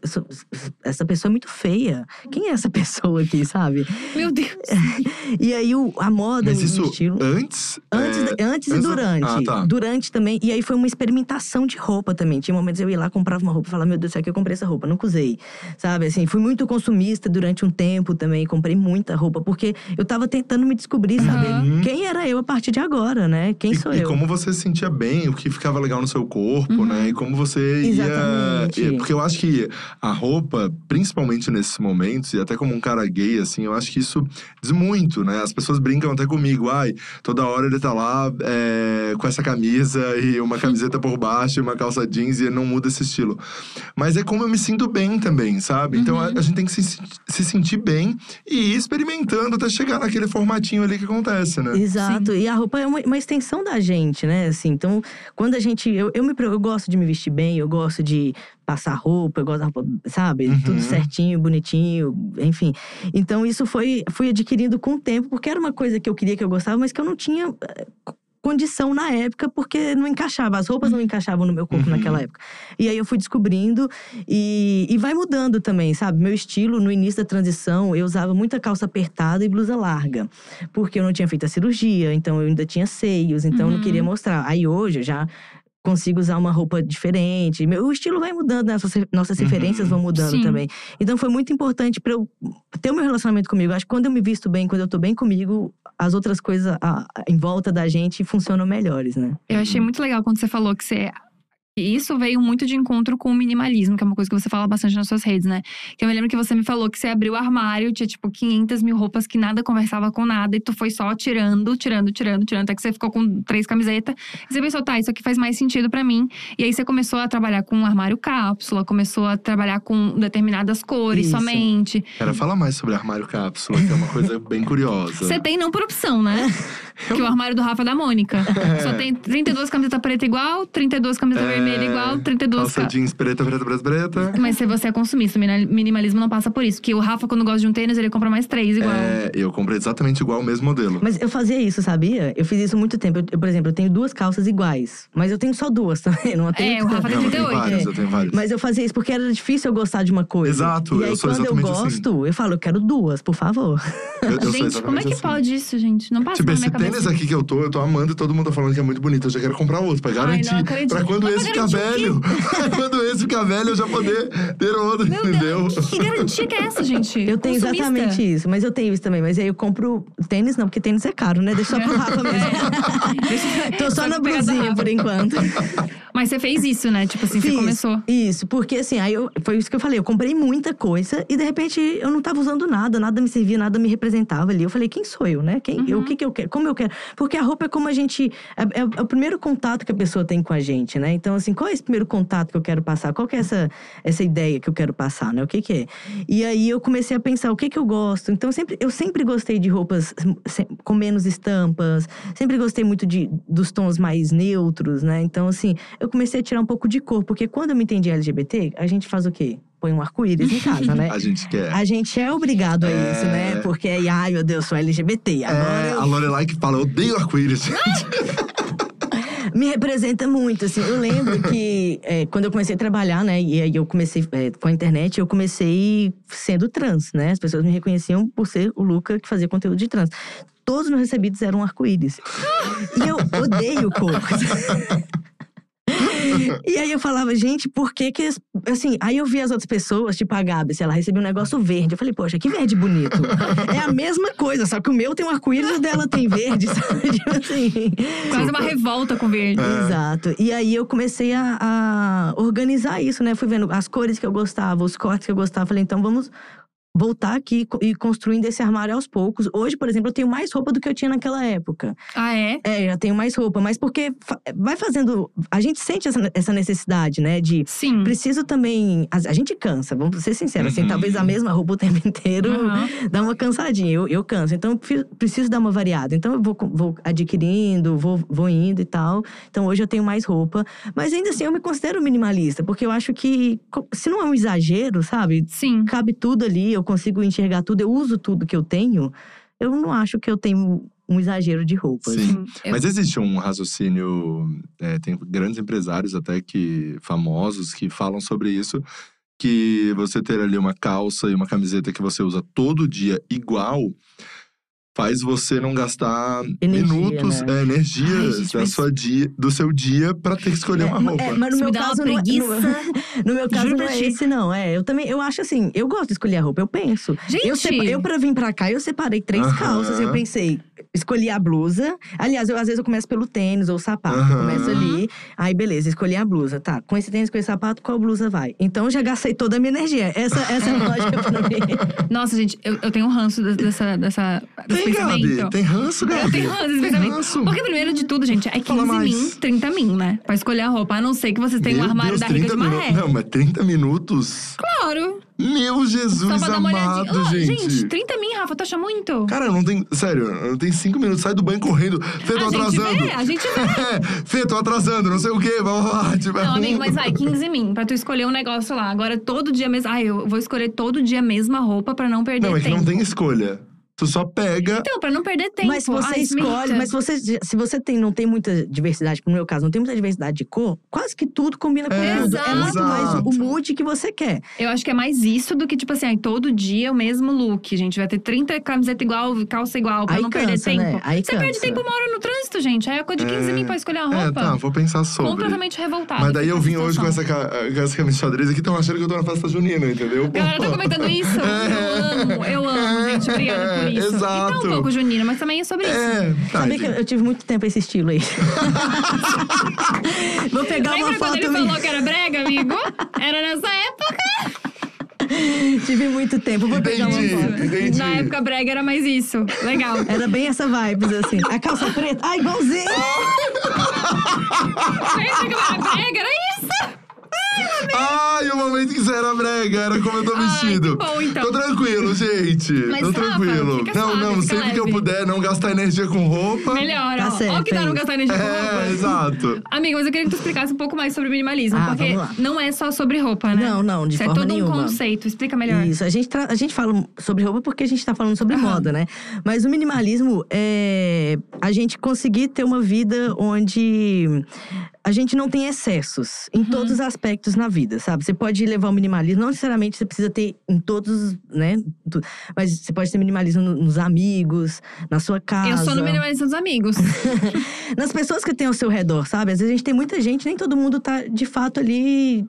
essa pessoa é muito feia. Quem é essa pessoa aqui, sabe? Meu Deus. E aí o, a moda, Mas o isso estilo. antes. Antes, é, antes e antes da- durante. Ah, tá. Durante também. E aí foi uma experimentação de roupa também. Tinha momentos eu ia lá, comprava uma roupa e falava, meu Deus do céu, que eu comprei essa roupa, nunca usei. Sabe, assim, fui muito consumista durante um tempo também. Comprei muita roupa, porque eu tava tentando me descobrir, saber Uhum. quem era eu a partir de agora, né? Quem E, sou e eu. como você se sentia bem, o que ficava legal no seu corpo, Uhum. né? E como você Exatamente. ia. Porque eu acho que a roupa, principalmente nesses momentos, e até como um cara gay, assim, eu acho que isso diz muito, né? As pessoas brincam até comigo, ai, toda hora ele tá lá é, com essa camisa e uma camiseta por baixo e uma calça jeans e não muda esse estilo. Mas é como eu me sinto bem também, sabe? Então a, a gente tem que se, se sentir bem e ir experimentando até chegar naquele formatinho ali que acontece, né? Exato. E a roupa é uma, uma extensão da gente, né? Assim, então, quando a gente. Eu, eu, me, eu gosto de me vestir bem, eu gosto de passar roupa, eu gosto da roupa, sabe? Uhum. Tudo certinho, bonitinho, enfim. Então, isso foi, fui adquirindo com o tempo, porque era uma coisa que eu queria, que eu gostava, mas que eu não tinha. eh, Condição na época, porque não encaixava, as roupas não encaixavam no meu corpo Uhum. naquela época. E aí eu fui descobrindo e, e vai mudando também, sabe? Meu estilo no início da transição, eu usava muita calça apertada e blusa larga porque eu não tinha feito a cirurgia, então eu ainda tinha seios, então eu não Uhum. queria mostrar. Aí hoje eu já consigo usar uma roupa diferente. Meu, o estilo vai mudando, né? Nossas, nossas Uhum. referências vão mudando Sim. também. Então foi muito importante para eu ter o meu relacionamento comigo. Acho que quando eu me visto bem, quando eu tô bem comigo, as outras coisas a- a- em volta da gente funcionam melhores, né? Eu achei muito legal quando você falou que você. E isso veio muito de encontro com o minimalismo, que é uma coisa que você fala bastante nas suas redes, né? Que eu me lembro que você me falou que você abriu o armário, tinha tipo 500 mil roupas que nada conversava com nada, e tu foi só tirando, tirando, tirando, tirando, até que você ficou com três camisetas. E você pensou, tá, isso aqui faz mais sentido pra mim. E aí você começou a trabalhar com um armário cápsula, começou a trabalhar com determinadas cores Isso. somente. Quero falar mais sobre armário cápsula, que é uma coisa bem curiosa. Você tem não por opção, né? que o armário do Rafa é da Mônica. Só tem 32 camisetas preta igual, 32 camisetas É, vermelha igual, 32 Calça ca- jeans preta, preta, preta, preta. Mas se você é consumista, minimalismo não passa por isso. Porque o Rafa, quando gosta de um tênis, ele compra mais três igual. É, eu comprei exatamente igual o mesmo modelo. Mas eu fazia isso, sabia? Eu fiz isso há muito tempo. Eu, eu, por exemplo, eu tenho duas calças iguais. Mas eu tenho só duas também. Não tenho É, o Rafa tem Não, eu tenho 38. vários, é. eu tenho vários. Mas eu fazia isso porque era difícil eu gostar de uma coisa. Exato, E eu aí, sou quando eu exatamente assim. gosto, eu falo, eu quero duas, por favor. Eu, eu sou gente, como é que assim. pode isso, gente? Não passa Tipo, na minha tênis cabeça. aqui que eu tô, eu tô amando e todo mundo tá falando que é muito bonito. Eu já quero comprar outro pra Ai, não garantir. acredito. pra quando Mas esse pra ficar velho. pra quando esse ficar velho, eu já poder ter outro, Meu entendeu? Deus, que garantia que é essa, gente? Eu tenho Consumista. exatamente isso, mas eu tenho isso também. Mas aí eu compro tênis, não, porque tênis é caro, né? Deixa só pro Rafa mesmo. Tô só na pegar da blusinha por enquanto. Mas você fez isso, né? Tipo assim, você Fiz. começou. Isso, porque assim, aí eu, foi isso que eu falei. Eu comprei muita coisa e de repente eu não tava usando nada, nada me servia, nada me representava ali. Eu falei, quem sou eu, né? Quem, eu, o que, que eu quero? Como eu quero? Porque a roupa é como a gente. É, é o primeiro contato que a pessoa tem com a gente, né? Então, assim, qual é esse primeiro contato que eu quero passar? Qual que é essa, essa ideia que eu quero passar, né? O que, que é? E aí eu comecei a pensar o que, que eu gosto. Então, sempre, eu sempre gostei de roupas com menos estampas, sempre gostei muito de, dos tons mais neutros, né? Então, assim, eu comecei a tirar um pouco de cor, porque quando eu me entendi LGBT, a gente faz o quê? Põe um arco-íris em casa, né? A gente quer. A gente é obrigado a É. isso, né? Porque aí, ai meu Deus, sou LGBT. Agora É, eu a Lorelai que fala, eu odeio arco-íris. me representa muito, assim. Eu lembro que é, quando eu comecei a trabalhar, né? E aí eu comecei é, com a internet, eu comecei sendo trans, né? As pessoas me reconheciam por ser o Luca que fazia conteúdo de trans. Todos os meus recebidos eram arco-íris. e eu odeio cor. E aí eu falava, gente, por que que… as- Assim, aí eu vi as outras pessoas, tipo a Gabi, se ela recebia um negócio verde. Eu falei, poxa, que verde bonito. é a mesma coisa, só que o meu tem um arco-íris e o dela tem verde, sabe? Tipo assim… Quase uma revolta com verde. É. Exato. E aí eu comecei a, a organizar isso, né? Fui vendo as cores que eu gostava, os cortes que eu gostava. Falei, então vamos voltar aqui e construindo esse armário aos poucos. Hoje, por exemplo, eu tenho mais roupa do que eu tinha naquela época. Ah, é? É, já tenho mais roupa, mas porque vai fazendo. A gente sente essa, essa necessidade, né? De. Sim. Preciso também. A, a gente cansa, vamos ser sinceros. Assim, Uhum. talvez a mesma roupa o tempo inteiro Aham. dá uma cansadinha. Eu, eu canso. Então, eu preciso dar uma variada. Então, eu vou, vou adquirindo, vou, vou indo e tal. Então, hoje eu tenho mais roupa. Mas ainda assim, eu me considero minimalista. Porque eu acho que, se não é um exagero, sabe? Sim. Cabe tudo ali, eu consigo enxergar tudo, eu uso tudo que eu tenho. Eu não acho que eu tenho um exagero de roupas. Sim. Eu- Mas existe um raciocínio, é, tem grandes empresários até que famosos que falam sobre isso, que você ter ali uma calça e uma camiseta que você usa todo dia igual faz você não gastar Energia, minutos, né? é, energia Ai, gente, da mas- sua dia, do seu dia pra ter que escolher uma roupa. É, mas no meu caso não é, preguiça. no, no meu caso não é ti. esse não, é. Eu também, eu acho assim, eu gosto de escolher a roupa, eu penso. Gente! Eu, sepa- eu para vir pra cá, eu separei três Aham. calças, eu pensei, escolhi a blusa. Aliás, eu às vezes eu começo pelo tênis ou sapato, eu Aham. começo ali. Aí beleza, escolhi a blusa, tá? Com esse tênis, com esse sapato, qual blusa vai? Então eu já gastei toda a minha energia. Essa essa é a lógica pra mim. Nossa, gente, eu, eu tenho um ranço de- dessa, dessa, desse Tem, pensamento. Gabi? Tem ranço, Gabi? Eu tenho ranço Tem ranço. Porque primeiro de tudo, gente, é 15 Fala mais. min, 30 min, né? Pra escolher a roupa. A não ser que vocês tenham um armário Deus, da Rica 30 de Maré. Não, mas 30 minutos? Claro. Meu Jesus Só pra dar uma olhadinha. amado, Ah, gente. 30 min, Rafa, tu acha muito? Cara, não tem. Sério, não tem cinco minutos, sai do banho correndo. Fê, tô a gente atrasando. vê, a gente vê. É, Fê, tô atrasando, não sei o quê, blá, blá. Tipo, é Não, um- amigo, mas vai, 15 min, pra tu escolher um negócio lá. Agora, todo dia mesmo. Ai, eu vou escolher todo dia a mesma roupa pra não perder Não, é que tempo. não tem escolha. Tu só pega. Então, pra não perder tempo. Mas se você Ai, escolhe, mas se você, se você tem, não tem muita diversidade, no meu caso, não tem muita diversidade de cor, quase que tudo combina com É, tudo. É muito exato. mais o mood que você quer. Eu acho que é mais isso do que, tipo assim, ai, todo dia o mesmo look. Gente, vai ter 30 camiseta igual, calça igual, pra Aí não perder cansa, tempo. né? Aí Você perde cansa. tempo uma hora no trânsito, gente. Aí é coisa de 15 É. mil pra escolher a É, roupa. tá, vou pensar sobre. Completamente revoltada. Mas daí eu vim hoje com essa, com essa camisa xadrez aqui, estão achando que eu tô na festa junina, entendeu? A galera tá comentando isso. Eu amo, eu amo, gente. Obrigada por isso. E tá Exato. um pouco junina, mas também é sobre isso. É, tá. Sabia que eu, tive muito tempo esse estilo aí. Vou pegar Lembra uma quando foto ele minha. falou que era brega, amigo? Era nessa época. Tive muito tempo. Vou pegar uma Entendi. foto. Entendi. Na época brega era mais isso. Legal. Era bem essa vibes, assim. A calça preta. Ai, igualzinho! Lembra que era brega? Era isso. Ai, o momento que você era brega, era como eu tô Ai, vestido. que bom, então. Tô tranquilo, gente. Mas, tô Rafa, tranquilo. fica não, suave, não, fica sempre que eu leve. puder não gastar energia com roupa. Melhor, Tá ó. certo, Ó, que dá é não isso. gastar energia com É, roupa. exato. Amigo, mas eu queria que tu explicasse um pouco mais sobre minimalismo. Ah, porque não é só sobre roupa, né? Não, não, de Isso é forma todo nenhuma. um conceito. Explica melhor. Isso, a gente, tra- a gente fala sobre roupa porque a gente tá falando sobre Aham. moda, né? Mas o minimalismo é a gente conseguir ter uma vida onde a gente não tem excessos em todos os aspectos na vida, sabe? Você pode levar o minimalismo, não necessariamente você precisa ter em todos, né? Mas você pode ter minimalismo no- nos amigos, na sua casa. Eu sou no minimalismo dos amigos. nas pessoas que tem ao seu redor, sabe? Às vezes a gente tem muita gente, nem todo mundo tá de fato ali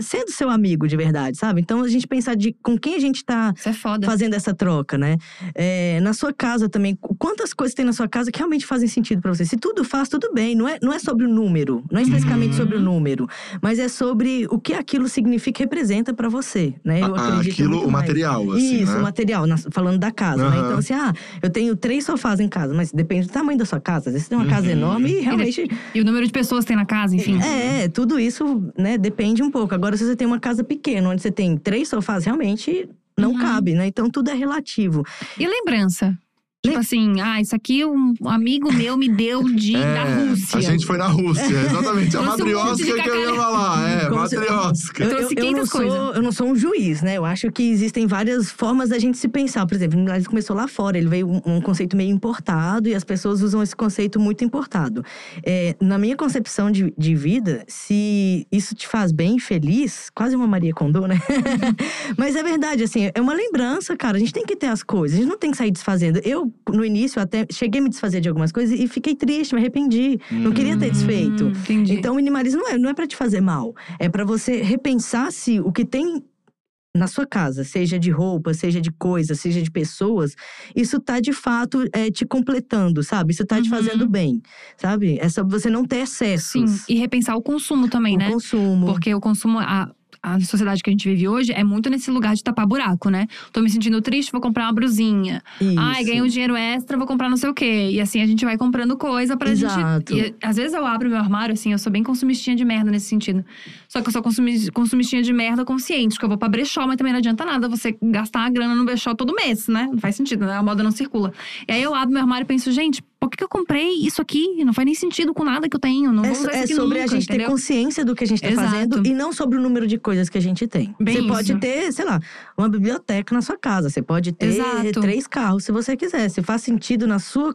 sendo seu amigo de verdade, sabe? Então a gente pensar de com quem a gente tá é foda. fazendo essa troca, né? É, na sua casa também, quantas coisas tem na sua casa que realmente fazem sentido pra você? Se tudo faz, tudo bem. Não é, não é sobre o número, não é especificamente Uhum. sobre o número, mas é sobre o que aquilo significa e representa pra você, né? Eu Ah, acredito aquilo, o mais. material, assim, Isso, né? o material, na- falando da casa, né? Aham. Então, assim, ah, eu tenho três sofás em casa, mas depende do tamanho da sua casa. Às vezes você tem uma casa Uhum. enorme e realmente. E o número de pessoas que tem na casa, enfim. É, tudo isso, né, depende um pouco. Agora, se você tem uma casa pequena, onde você tem três sofás, realmente não Uhum. cabe, né? Então tudo é relativo. E lembrança? Tipo assim, ah, isso aqui um amigo meu me deu de, da Rússia. É, A gente foi na Rússia, exatamente. A Trouxe um matriosca que eu ia falar. É, Como matriosca. Eu, trouxe eu, eu, não 500 sou, eu não sou um juiz, né? Eu acho que existem várias formas da gente se pensar. Por exemplo, minimalismo começou lá fora, ele veio um, um conceito meio importado e as pessoas usam esse conceito muito importado. É, na minha concepção de, de vida, se isso te faz bem, feliz, quase uma Maria Condô, né? Mas é verdade, assim, é uma lembrança, cara. A gente tem que ter as coisas, a gente não tem que sair desfazendo. Eu, no início, até cheguei a me desfazer de algumas coisas e fiquei triste, me arrependi. Não queria ter desfeito. Hum, entendi. Então, o minimalismo não é, não é para te fazer mal. É para você repensar se o que tem na sua casa, seja de roupa, seja de coisa, seja de pessoas, isso tá de fato é, te completando, sabe? Isso tá te Uhum. fazendo bem, sabe? É sobre você não ter excessos. Sim, e repensar o consumo também, o né? consumo. Porque o consumo, a, a sociedade que a gente vive hoje é muito nesse lugar de tapar buraco, né? Tô me sentindo triste, vou comprar uma brusinha. Isso. Ai, ganhei um dinheiro extra, vou comprar não sei o quê. E assim a gente vai comprando coisa pra Exato. gente. E às vezes eu abro meu armário, assim, eu sou bem consumistinha de merda nesse sentido. Só que eu sou consumi- consumistinha de merda consciente, que eu vou pra brechó, mas também não adianta nada você gastar a grana no brechó todo mês, né? Não faz sentido, né? A moda não circula. E aí eu abro meu armário e penso, gente, por que, que eu comprei isso aqui? Não faz nem sentido com nada que eu tenho. Não É, vou so- usar isso é sobre nunca, a gente entendeu? ter consciência do que a gente tá Exato. fazendo e não sobre o número de coisas que a gente tem. Bem você pode isso. ter, sei lá, uma biblioteca na sua casa. Você pode ter Exato. três carros se você quiser. Se faz sentido na sua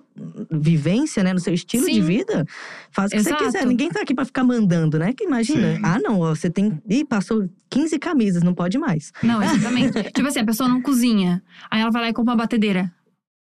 vivência, né? No seu estilo de Sim. vida, faz o que Exato. você quiser. Ninguém tá aqui pra ficar mandando, né? Que imagina. Sim. Ah, não, você tem. Ih, passou 15 camisas, não pode mais. Não, exatamente. tipo assim, a pessoa não cozinha. Aí ela vai lá e compra uma batedeira.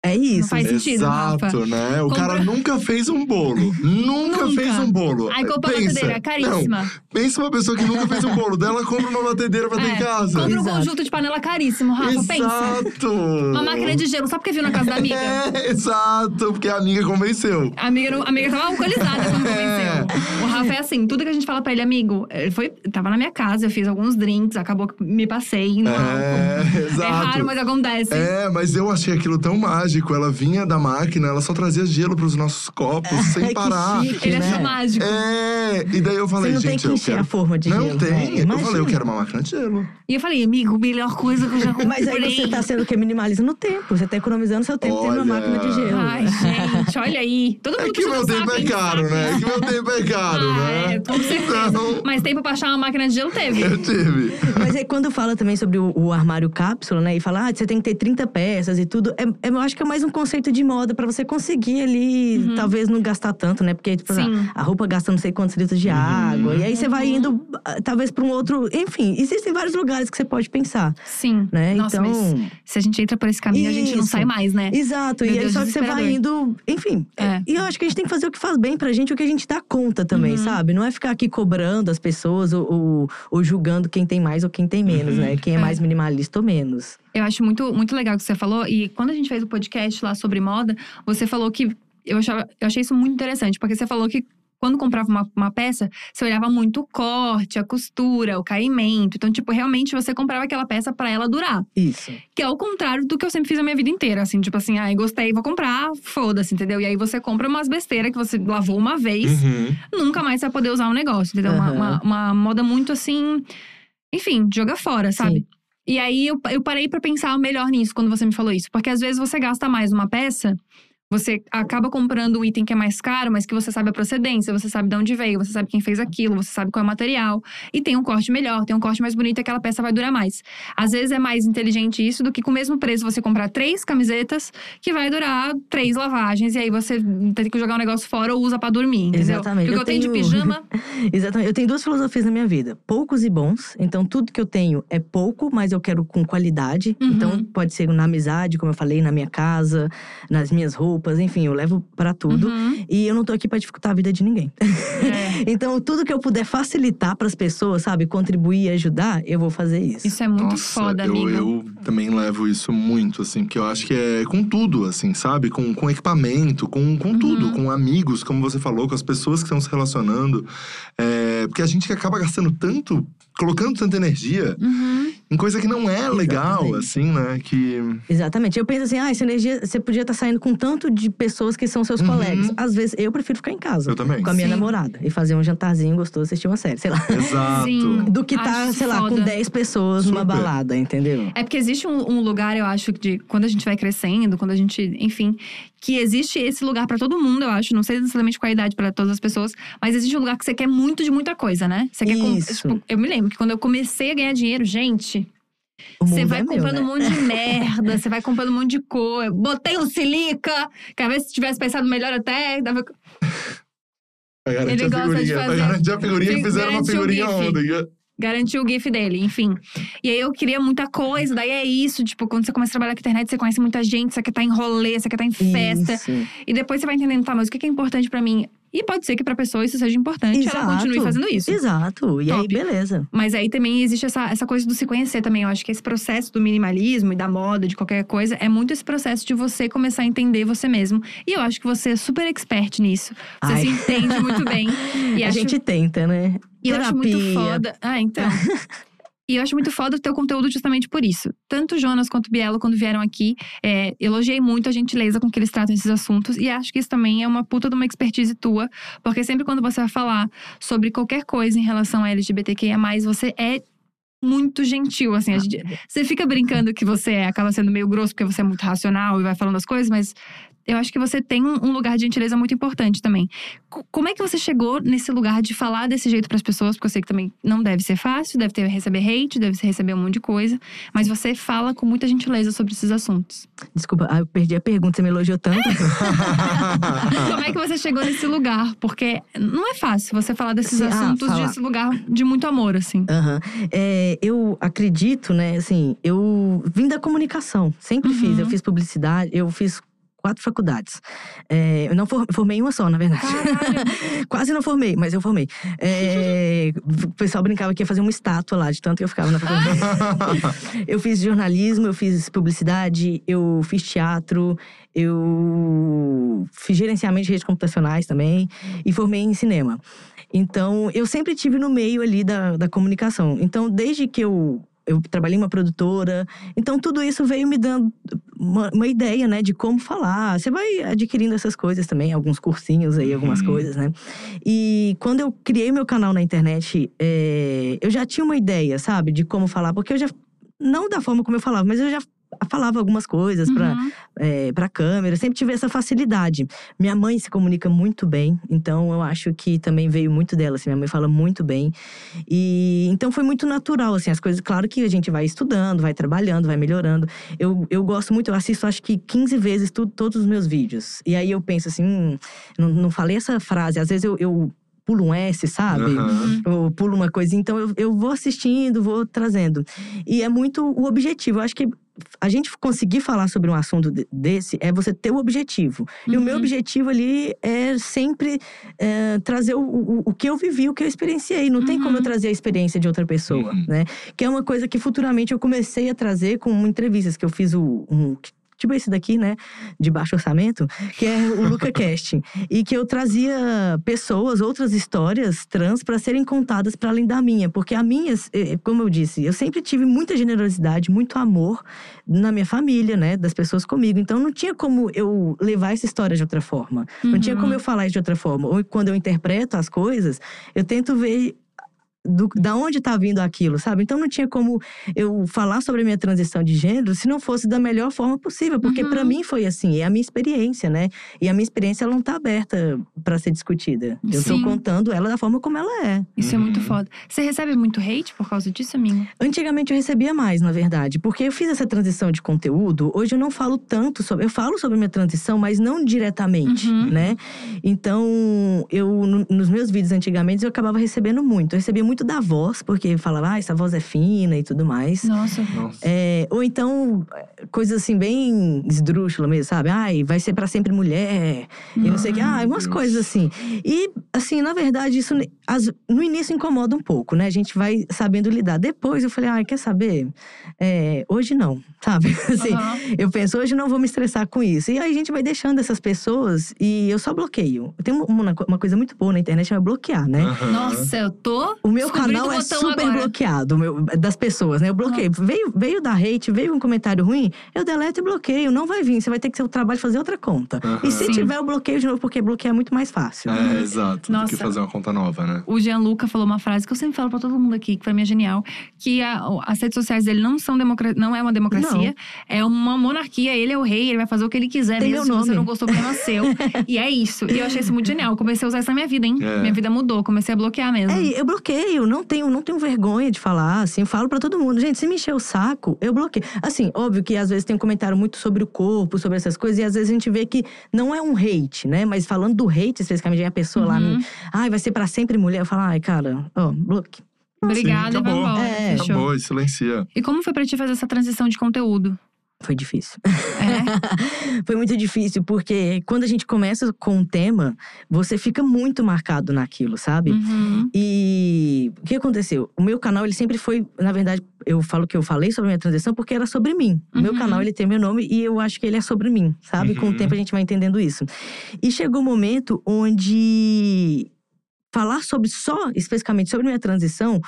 É isso. faz sentido, Exato, Rafa. né? O Compra- cara nunca fez um bolo. Nunca, Nunca. fez um bolo. Aí compra uma Pensa. batedeira, caríssima. Não, pensa uma pessoa que nunca fez um bolo. Dela compra uma batedeira pra ter É, em casa. Compra um Exato. conjunto de panela caríssimo, Rafa. Pensa. Exato. Uma máquina de gelo, só porque viu na casa da amiga. É, exato, porque a amiga convenceu. A amiga, não- a amiga tava alcoolizada quando É. convenceu. O Rafa é assim, tudo que a gente fala pra ele, amigo, ele foi, tava na minha casa, eu fiz alguns drinks, acabou que me passei no álcool. É, exato. É raro, mas acontece. É, mas eu achei aquilo tão mágico. Ela vinha da máquina, ela só trazia gelo pros nossos copos, sem parar. chique, Ele né? achou mágico. É, e daí eu falei, Você não tem gente, que eu encher quero... a forma de Não gelo. tem. né? Eu falei, eu quero uma máquina de gelo. E eu falei, amigo, melhor coisa que eu já comprei. Mas aí você tá sendo o que? Minimalismo no tempo. Você tá economizando seu tempo tendo Olha. uma máquina de gelo. Ai, gente, olha aí. Todo mundo É que meu tempo é caro, né? É que meu tempo é caro. né? é, com certeza. Então, Mas tempo pra achar uma máquina de gelo teve. eu tive. Mas aí quando fala também sobre o, o armário cápsula, né? E fala, ah, você tem que ter 30 peças e tudo. É, é- eu acho que é mais um conceito de moda pra você conseguir ali, talvez não gastar tanto, né? Porque, tipo, Uhum. Sim. a roupa gasta não sei quantos litros de água. E aí você vai indo, ah, talvez, pra um outro. Enfim, existem vários lugares que você pode pensar, Sim. né? Nossa, então. mas se a gente entra por esse caminho, a gente não Isso. sai mais, né? Exato, Meu e aí Deus, só que você vai indo, enfim. É. E eu acho que a gente tem que fazer o que faz bem pra gente, o que a gente dá conta também, Uhum. sabe? Não é ficar aqui cobrando as pessoas ou, ou, ou julgando quem tem mais ou quem tem menos, né? Quem é, É. mais minimalista ou menos. Eu acho muito, muito legal o que você falou. E quando a gente fez o podcast lá sobre moda, você falou que. Eu, achava, eu achei isso muito interessante, porque você falou que quando comprava uma, uma peça, você olhava muito o corte, a costura, o caimento. Então, tipo, realmente você comprava aquela peça pra ela durar. Isso. Que é o contrário do que eu sempre fiz a minha vida inteira. Assim, tipo assim, ai, gostei, vou comprar, foda-se, entendeu? E aí você compra umas besteiras que você lavou uma vez, Uhum. nunca mais vai poder usar o negócio, entendeu? Uma, Aham. uma, uma moda muito assim. Enfim, joga fora, sabe? Sim. E aí eu, eu parei pra pensar melhor nisso quando você me falou isso. Porque às vezes você gasta mais numa peça. Você acaba comprando um item que é mais caro, mas que você sabe a procedência, você sabe de onde veio, você sabe quem fez aquilo, você sabe qual é o material. E tem um corte melhor, tem um corte mais bonito aquela peça vai durar mais. Às vezes é mais inteligente isso do que com o mesmo preço você comprar três camisetas que vai durar três lavagens. E aí você tem que jogar o negócio fora ou usa pra dormir, entendeu? Exatamente. Porque eu, Eu tenho de tenho- pijama. Exatamente. Eu tenho duas filosofias na minha vida: poucos e bons. Então, tudo que eu tenho é pouco, mas eu quero com qualidade. Uhum. Então, pode ser na amizade, como eu falei, na minha casa, nas minhas roupas, enfim, eu levo pra tudo. Uhum. E eu não tô aqui pra dificultar a vida de ninguém. É. Então, tudo que eu puder facilitar pras pessoas, sabe, contribuir e ajudar, eu vou fazer isso. Isso é muito Nossa, foda, eu, amigo. eu também levo isso muito, assim, porque eu acho que é com tudo, assim, sabe? Com, com equipamento, com, com tudo, Uhum. com amigos, como você falou, com as pessoas que estão se relacionando. É, porque a gente acaba gastando tanto, colocando tanta energia Uhum. em coisa que não é legal, Exatamente. assim, né? Que. Exatamente. Eu penso assim, ah, essa energia, você podia estar saindo com tanto de pessoas que são seus Uhum. colegas. Às vezes, eu prefiro ficar em casa. Eu também. Com a minha Sim. namorada. E fazer um jantarzinho gostoso, assistir uma série, sei lá. Exato. Sim. Do que tá, Acho sei lá, com foda. 10 pessoas numa Super. balada, entendeu? É porque existe um, um lugar, eu acho, de quando a gente vai crescendo, quando a gente, enfim, que existe esse lugar pra todo mundo, eu acho. Não sei necessariamente qual a idade pra todas as pessoas, mas existe um lugar que você quer muito de muita coisa, né? Você quer com- Isso. tipo, eu me lembro que quando eu comecei a ganhar dinheiro, gente, você vai é meu, comprando né? um monte de merda, você vai comprando um monte de cor. Botei um silica, que às vezes se tivesse pensado melhor até, dava Ele a gosta de figurinha. Pra fazer- garantir a figurinha, Fi- fizeram uma figurinha gif. ontem. garantir o GIF dele, enfim. E aí eu queria muita coisa, daí é isso, tipo, quando você começa a trabalhar com internet, você conhece muita gente, você quer estar em rolê, você quer estar em festa. Isso. E depois você vai entendendo, tá, mas o que que é importante pra mim? E pode ser que pra pessoa isso seja importante, ela Exato. continue fazendo isso. Exato. E aí, Top. beleza. Mas aí também existe essa, essa coisa do se conhecer também. Eu acho que esse processo do minimalismo e da moda, de qualquer coisa, é muito esse processo de você começar a entender você mesmo. E eu acho que você é super expert nisso. Você Ai. se entende muito bem. E a acho, gente tenta, né? e eu acho muito Terapia. foda. Ah, então. E eu acho muito foda o teu conteúdo justamente por isso. Tanto o Jonas quanto o Bielo, quando vieram aqui, é, elogiei muito a gentileza com que eles tratam esses assuntos. E acho que isso também é uma puta de uma expertise tua. Porque sempre quando você vai falar sobre qualquer coisa em relação a LGBTQIA, você é muito gentil, assim. A gente- você fica brincando que você é, acaba sendo meio grosso porque você é muito racional e vai falando as coisas, mas eu acho que você tem um, lugar de gentileza muito importante também. Co- Como é que você chegou nesse lugar de falar desse jeito pras pessoas? Porque eu sei que também não deve ser fácil, deve ter receber hate, deve receber um monte de coisa, mas você fala com muita gentileza sobre esses assuntos. Desculpa, ah, eu perdi a pergunta, você me elogiou tanto. Como é que você chegou nesse lugar? Porque não é fácil você falar desses Sim, ah, assuntos falar. desse lugar de muito amor, assim. Aham. É, eu acredito, né, assim, eu vim da comunicação, sempre Uhum. fiz. Eu fiz publicidade, eu fiz quatro faculdades. É, eu não for- formei uma só, na verdade. Quase não formei, mas eu formei. É, o pessoal brincava que ia fazer uma estátua lá, de tanto que eu ficava na faculdade. eu fiz jornalismo, eu fiz publicidade, eu fiz teatro, eu fiz gerenciamento de redes computacionais também e formei em cinema. Então, eu sempre tive no meio ali da, da comunicação. Então, desde que eu, eu trabalhei em uma produtora, então tudo isso veio me dando uma, uma ideia, né, de como falar. Você vai adquirindo essas coisas também, alguns cursinhos aí, algumas Uhum. coisas, né? E quando eu criei meu canal na internet, é, eu já tinha uma ideia, sabe, de como falar, porque eu já. Não da forma como eu falava, mas eu já falava algumas coisas Uhum. é, para câmera, sempre tive essa facilidade. Minha mãe se comunica muito bem, então eu acho que também veio muito dela, assim, minha mãe fala muito bem. E então foi muito natural, assim, as coisas, claro que a gente vai estudando, vai trabalhando, vai melhorando. Eu, eu gosto muito, eu assisto acho que 15 vezes tudo, todos os meus vídeos. E aí eu penso assim, hum, não, não falei essa frase, às vezes eu, eu pulo um S, sabe? Aham. eu pulo uma coisa. Então eu, eu vou assistindo, vou trazendo. E é muito o objetivo. Eu acho que a gente conseguir falar sobre um assunto de- desse é você ter o objetivo. E o meu Uhum. objetivo ali é sempre é, trazer o, o, o que eu vivi, o que eu experienciei. Não tem como Uhum. eu trazer a experiência de outra pessoa, Uhum. né? Que é uma coisa que futuramente eu comecei a trazer com entrevistas que eu fiz o. Um, Tipo esse daqui, né? De baixo orçamento, que é o Luca Casting. E que eu trazia pessoas, outras histórias trans para serem contadas para além da minha. Porque a minha, eh, como eu disse, eu sempre tive muita generosidade, muito amor na minha família, né? Das pessoas comigo. Então não tinha como eu levar essa história de outra forma. Não tinha Uhum. como eu falar isso de outra forma. Ou quando eu interpreto as coisas, eu tento ver. Do, da onde tá vindo aquilo, sabe? Então não tinha como eu falar sobre a minha transição de gênero se não fosse da melhor forma possível, porque Uhum. pra mim foi assim, é a minha experiência, né? E a minha experiência ela não tá aberta pra ser discutida. Eu tô Sim. contando ela da forma como ela é. Isso é muito Uhum. foda. Você recebe muito hate por causa disso, amigo? Antigamente eu recebia mais, na verdade, porque eu fiz essa transição de conteúdo. Hoje eu não falo tanto sobre. Eu falo sobre a minha transição, mas não diretamente, Uhum. né? Então, eu, no- nos meus vídeos antigamente, eu acabava recebendo muito. Eu recebia muito da voz, porque falava, ah, essa voz é fina e tudo mais. Nossa. Nossa. É, ou então, coisas assim, bem esdrúxula mesmo, sabe? Ai, vai ser pra sempre mulher. E não sei o que. Ah, Ai, umas Deus. coisas assim. E, assim, na verdade, isso as- no início incomoda um pouco, né? A gente vai sabendo lidar. Depois eu falei, ai, quer saber? É, hoje não, sabe? Assim, eu penso, hoje não vou me estressar com isso. E aí a gente vai deixando essas pessoas e eu só bloqueio. Tem uma, uma- coisa muito boa na internet, é bloquear, né? Nossa, eu tô. O meu descobrindo canal o é super agora. bloqueado, o meu- das pessoas, né? Eu bloqueio. Veio, veio da hate, veio um comentário ruim, eu deleto e bloqueio. Não vai vir, você vai ter que ser o trabalho de fazer outra conta. Aham. E se Sim. tiver, eu bloqueio de novo, porque bloquear é muito mais fácil. É, exato. Do Nossa. que fazer uma conta nova, né? O Gianluca falou uma frase que eu sempre falo pra todo mundo aqui, que pra mim é genial, que a- as redes sociais dele não são democra não é uma democracia, é uma monarquia, ele é o rei, ele vai fazer o que ele quiser Tem mesmo, meu se você não gostou, problema seu. e é isso. E eu achei isso muito genial. Eu comecei a usar isso na minha vida, hein? É. Minha vida mudou, comecei a bloquear mesmo. É, eu bloqueio, não tenho, não tenho vergonha de falar, assim, eu falo pra todo mundo. Gente, se me encher o saco, eu bloqueio. Assim, óbvio que às vezes tem um comentário muito sobre o corpo, sobre essas coisas, e às vezes a gente vê que não é um hate, né? Mas falando do hate, especificamente, vem a pessoa lá Uhum. me. Ai, vai ser pra sempre mulher. Eu falo, ai, cara, ó, bloqueio. Obrigada, Sim, e vai acabou. embora. É. Acabou, e silencia. E como foi pra ti fazer essa transição de conteúdo? Foi difícil. É? Foi muito difícil, porque quando a gente começa com um tema, você fica muito marcado naquilo, sabe? Uhum. E o que aconteceu? O meu canal, ele sempre foi, na verdade, eu falo que eu falei sobre a minha transição porque era sobre mim. O meu Uhum. canal, ele tem meu nome e eu acho que ele é sobre mim, sabe? Com o Uhum. tempo a gente vai entendendo isso. E chegou um momento onde falar sobre só, especificamente sobre minha transição,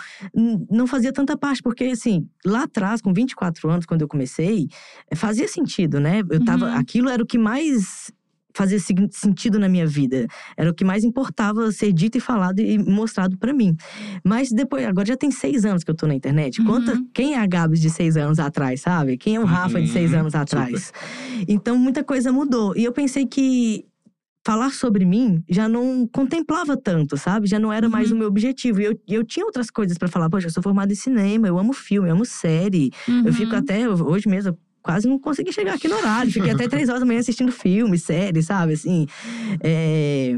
não fazia tanta parte, porque assim, lá atrás, com 24 anos, quando eu comecei, eh, fazia sentido, né? Eu tava, Uhum. aquilo era o que mais fazia sentido na minha vida. Era o que mais importava ser dito e falado e mostrado pra mim. Mas depois, agora já tem seis anos que eu tô na internet. Uhum. Conta quem é a Gabs de seis anos atrás, sabe? Quem é o Rafa de seis Uhum, anos atrás. Então, muita coisa mudou. E eu pensei que falar sobre mim já não contemplava tanto, sabe? Já não era mais Uhum. o meu objetivo. E eu, eu tinha outras coisas pra falar. Poxa, eu sou formada em cinema, eu amo filme, eu amo série. Eu fico Uhum. até, hoje mesmo, quase não consegui chegar aqui no horário. Fiquei até três horas da manhã assistindo filme, série, sabe? Assim, é,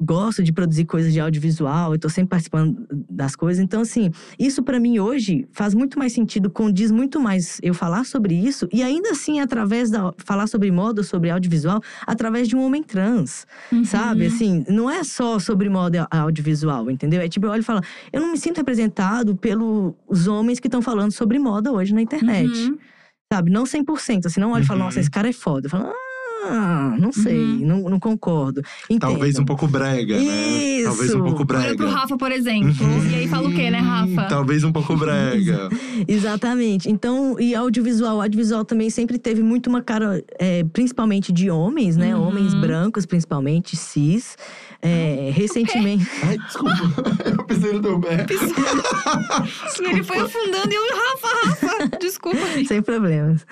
gosto de produzir coisas de audiovisual, eu tô sempre participando das coisas. Então, assim, isso pra mim hoje faz muito mais sentido, condiz muito mais eu falar sobre isso. E ainda assim, através da… Falar sobre moda, sobre audiovisual, através de um homem trans. Uhum. Sabe, assim, não é só sobre moda audiovisual, entendeu? É tipo, eu olho e falo, eu não me sinto representado pelos homens que estão falando sobre moda hoje na internet. Uhum. Sabe, não 100%. Assim, não olho e falo, Uhum. nossa, esse cara é foda. Eu falo, ah, não sei, Uhum. não, não concordo. Entendo. Talvez um pouco brega, né? Isso. Talvez um pouco brega. Olha pro Rafa, por exemplo. Uhum. E aí fala o quê, né, Rafa? Talvez um pouco brega. Exatamente. Então, e audiovisual, o audiovisual também sempre teve muito uma cara, é, principalmente de homens, né? Uhum. Homens brancos, principalmente, cis. É, recentemente. Ai, desculpa. Eu pisei no teu pé. E ele foi afundando e eu, Rafa, Rafa, desculpa. amiga. Sem problemas.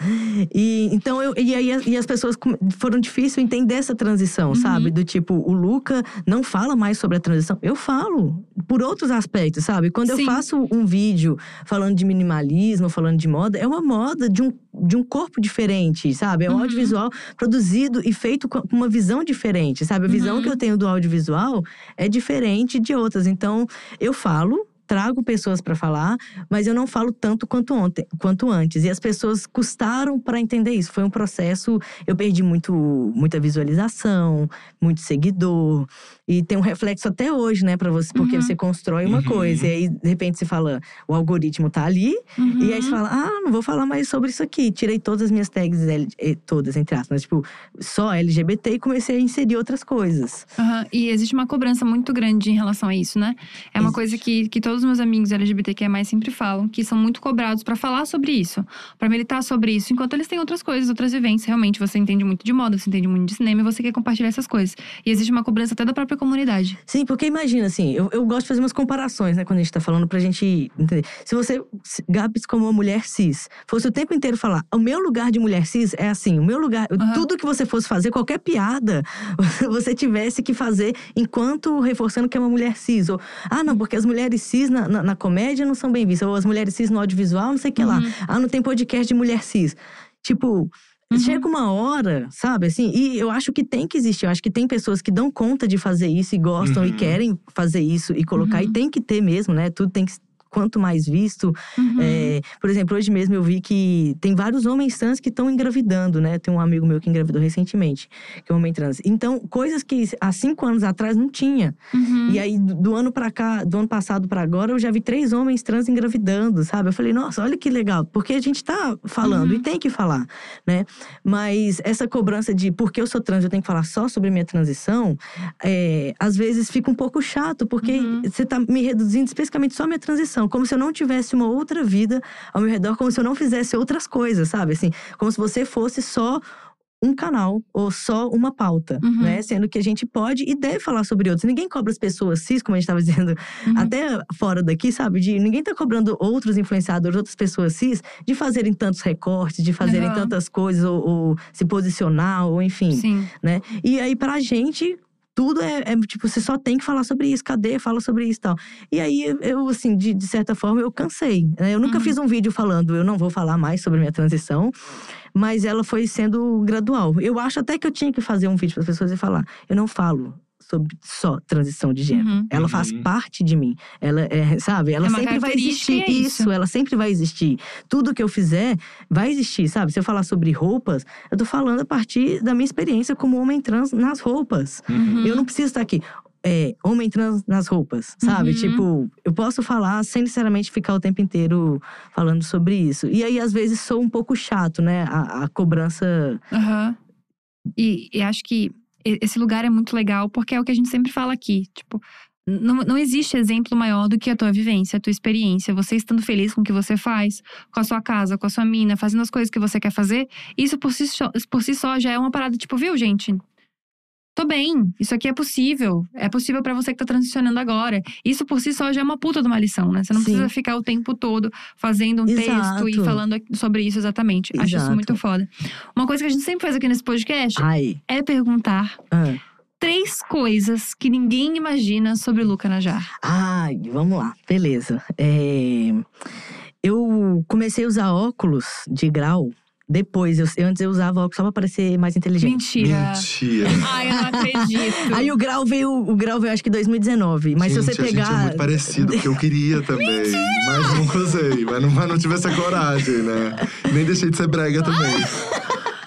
E então eu e aí e as pessoas foram difícil entender essa transição, sabe? Do tipo, o Luca não fala mais sobre a transição. Eu falo por outros aspectos, sabe? Quando Sim. eu faço um vídeo falando de minimalismo, falando de moda, é uma moda de um, de um corpo diferente, sabe? É um Uhum. audiovisual produzido e feito com uma visão diferente, sabe? A visão Uhum. que eu tenho do audiovisual é diferente de outras. Então, eu falo trago pessoas para falar, mas eu não falo tanto quanto ontem, quanto antes. E as pessoas custaram para entender isso. Foi um processo, eu perdi muito muita visualização, muito seguidor, e tem um reflexo até hoje, né, para você, porque Uhum. você constrói uma Uhum. coisa e aí de repente você fala, o algoritmo tá ali, Uhum. e aí você fala, ah, não vou falar mais sobre isso aqui. Tirei todas as minhas tags, eh, todas, entre aspas, mas, tipo, só LGBT e comecei a inserir outras coisas. E existe uma cobrança muito grande em relação a isso, né? É uma Existe. coisa que, que todos os meus amigos LGBTQIA+, sempre falam, que são muito cobrados pra falar sobre isso, pra militar sobre isso, enquanto eles têm outras coisas, outras vivências. Realmente, você entende muito de moda, você entende muito de cinema e você quer compartilhar essas coisas. E existe uma cobrança até da própria comunidade. Sim, porque imagina, assim, eu, eu gosto de fazer umas comparações, né, quando a gente tá falando pra gente entender. Se você, Gabs, como uma mulher cis, fosse o tempo inteiro falar, o meu lugar de mulher cis é assim, o meu lugar, Aham. tudo que você fosse fazer, qualquer piada, você tivesse que fazer enquanto reforçando que é uma mulher cis. Ou, ah, não, porque as mulheres cis na, na, na comédia não são bem vistas, ou as mulheres cis no audiovisual, não sei o que lá. Uhum. Ah, não tem podcast de mulher cis. Tipo. Uhum. Chega uma hora, sabe, assim, e eu acho que tem que existir. Eu acho que tem pessoas que dão conta de fazer isso e gostam e Uhum. querem fazer isso e colocar. E Uhum. tem que ter mesmo, né? Tudo tem que. Quanto mais visto. Uhum. é, por exemplo, hoje mesmo eu vi que tem vários homens trans que estão engravidando, né? Tem um amigo meu que engravidou recentemente, que é um homem trans. Então, coisas que há cinco anos atrás não tinha. Uhum. E aí, do ano para cá, do ano passado para agora, eu já vi três homens trans engravidando, sabe? Eu falei, nossa, olha que legal, porque a gente tá falando Uhum. e tem que falar, né? Mas essa cobrança de porque eu sou trans, eu tenho que falar só sobre minha transição, é, às vezes fica um pouco chato, porque Uhum. você tá me reduzindo especificamente só a minha transição, como se eu não tivesse uma outra vida ao meu redor, como se eu não fizesse outras coisas, sabe? Assim, como se você fosse só um canal ou só uma pauta, Uhum. né? Sendo que a gente pode e deve falar sobre outros. Ninguém cobra as pessoas cis, como a gente estava dizendo Uhum. até fora daqui, sabe? De ninguém tá cobrando outros influenciadores, outras pessoas cis, de fazerem tantos recortes, de fazerem Aham. tantas coisas, ou, ou se posicionar, ou enfim, Sim. né? E aí, pra gente. Tudo é, é, tipo, você só tem que falar sobre isso, cadê? Fala sobre isso e tal. E aí, eu, assim, de, de certa forma, eu cansei. né? Eu nunca Uhum. fiz um vídeo falando, eu não vou falar mais sobre minha transição, mas ela foi sendo gradual. Eu acho até que eu tinha que fazer um vídeo para as pessoas e falar: eu não falo sobre só transição de gênero. Uhum. Ela faz Uhum. parte de mim. Ela é, sabe? Ela É sempre vai existir. é isso. ela sempre vai existir. Tudo que eu fizer vai existir, sabe? Se eu falar sobre roupas, eu tô falando a partir da minha experiência como homem trans nas roupas. Uhum. Eu não preciso estar aqui. É, homem trans nas roupas, sabe? Uhum. Tipo, eu posso falar sem necessariamente ficar o tempo inteiro falando sobre isso. E aí, às vezes, sou um pouco chato, né? A, a cobrança. Aham. E, e acho que esse lugar é muito legal, porque é o que a gente sempre fala aqui. Tipo, não, não existe exemplo maior do que a tua vivência, a tua experiência. Você estando feliz com o que você faz, com a sua casa, com a sua mina, fazendo as coisas que você quer fazer. Isso por si, por si só já é uma parada, tipo, viu, gente? Tô bem, isso aqui é possível. É possível pra você que tá transicionando agora. Isso por si só já é uma puta de uma lição, né? Você não Sim. precisa ficar o tempo todo fazendo um texto e Exato. falando sobre isso exatamente. Acho isso Exato. muito foda. Uma coisa que a gente sempre faz aqui nesse podcast Ai. é perguntar ah. três coisas que ninguém imagina sobre o Luca Najar. Ai, vamos lá, beleza. É, Eu comecei a usar óculos de grau depois. Eu, antes eu usava óculos só pra parecer mais inteligente. Mentira. Mentira. Ai, eu não acredito. Aí o grau veio, o grau veio acho que 2019. Mas gente, se você a gente é pegar. muito parecido, porque eu queria também. Mas nunca usei. Mas não, mas não tive essa coragem, né? Nem deixei de ser brega também.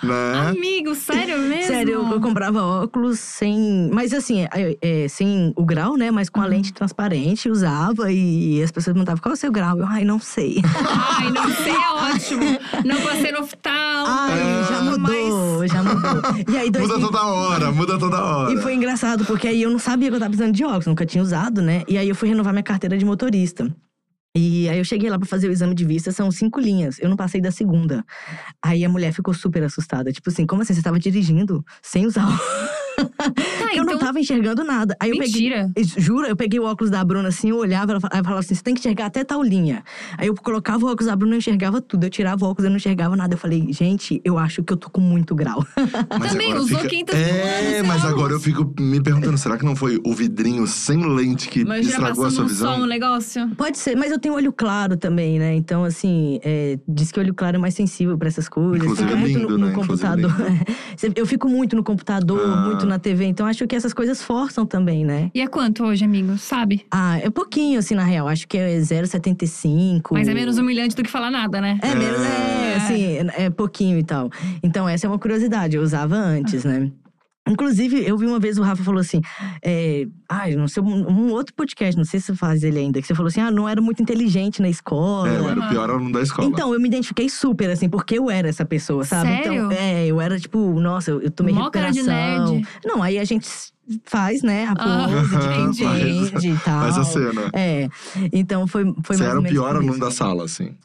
Né? Amigo, sério mesmo? Sério, eu, eu comprava óculos sem. Mas assim, é, é, sem o grau, né? Mas com a Uhum. lente transparente, usava e as pessoas perguntavam qual é o seu grau. Eu, ai, não sei. Ai, não sei, é ótimo. Não passei no oftalmo. Ai, já mudou, já mudou. E aí, Muda 2000 toda hora, muda toda hora. E foi engraçado, porque aí eu não sabia que eu tava precisando de óculos, nunca tinha usado, né? E aí eu fui renovar minha carteira de motorista. E aí eu cheguei lá pra fazer o exame de vista, são cinco linhas. Eu não passei da segunda. Aí a mulher ficou super assustada. Tipo assim, como assim? Você tava dirigindo sem usar óculos? Tá, eu não então. tava enxergando nada. Aí eu peguei. Mentira. Jura, eu peguei o óculos da Bruna assim, eu olhava, ela fa- ela falava assim: você tem que enxergar até tal linha. Aí eu colocava o óculos da Bruna, eu enxergava tudo. Eu tirava o óculos, eu não enxergava nada. Eu falei, gente, eu acho que eu tô com muito grau. Mas Também usou fica... 500 É, anos, mas anos. agora eu fico me perguntando, será que não foi o vidrinho sem lente que Imagina estragou a sua visão? som o negócio. Pode ser, mas eu tenho olho claro também, né? Então, assim, é, diz que olho claro é mais sensível pra essas coisas. Inclusive Fica é muito lindo, no, no né? Inclusive computador. eu fico muito no computador, Ah. muito na TV. Então, acho que essas coisas forçam também, né? E é quanto hoje, amigo? Sabe? Ah, é pouquinho, assim, na real. Acho que é 0,75. Mas é menos humilhante do que falar nada, né? É, menos, é, É. assim, é pouquinho e tal. Então, essa é uma curiosidade, eu usava antes, né? Inclusive, eu vi uma vez o Rafa falou assim: é, ah, não sei, um, um outro podcast, não sei se você faz ele ainda, que você falou assim: ah, não era muito inteligente na escola. É, eu era o pior aluno da escola. Então, eu me identifiquei super, assim, porque eu era essa pessoa, sabe? Sério? Então, é, eu era tipo, nossa, eu, eu tomei Mó cara de recuperação. nerd. Não, aí a gente faz, né, a Ah, pose de quem entendi. entende e tal. Faz a cena. É, então foi, foi Você mais era o pior aluno da sala, assim.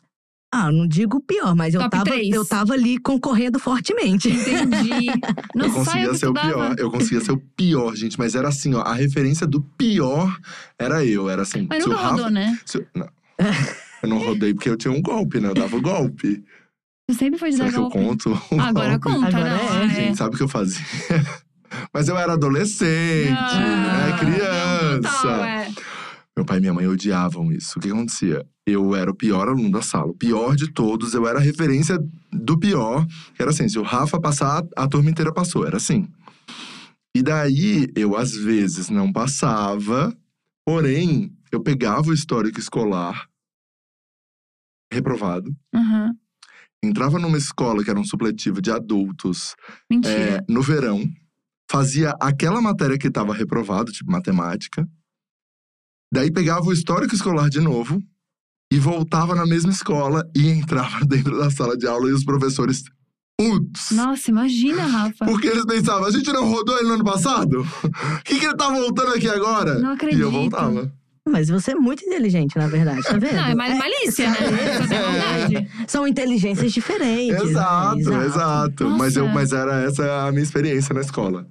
Ah, não digo pior, mas eu tava, eu tava ali concorrendo fortemente. Entendi. Não eu conseguia ser o pior. Eu conseguia ser o pior, gente. Mas era assim, ó. A referência do pior era eu. Era assim. Mas se o nunca Rafa, rodou, né? se eu- não. eu não rodei porque eu tinha um golpe, né? Eu dava o golpe. Você sempre foi de Será dar que eu golpe. conto? o Agora golpe? conta, Agora não. é. Gente, sabe o que eu fazia? Mas eu era adolescente, Ah, né? Criança. não, total, é. Meu pai e minha mãe odiavam isso. O que acontecia? Eu era o pior aluno da sala. O pior de todos. Eu era a referência do pior. Era assim, se o Rafa passar, a turma inteira passou. Era assim. E daí, eu às vezes não passava. Porém, eu pegava o histórico escolar reprovado. Uhum. Entrava numa escola que era um supletivo de adultos é, no verão, fazia aquela matéria que estava reprovado, tipo matemática. Daí pegava o histórico escolar de novo e voltava na mesma escola e entrava dentro da sala de aula e os professores putos. Nossa, imagina, Rafa. Porque eles pensavam, a gente não rodou ele no ano passado? O que, que ele tá voltando aqui agora? Não E acredito. eu voltava. Mas você é muito inteligente, na verdade, tá vendo? Não, é mal- malícia, né? Tem maldade. São inteligências diferentes. né? Exato, exato. Mas, eu, mas era essa a minha experiência na escola.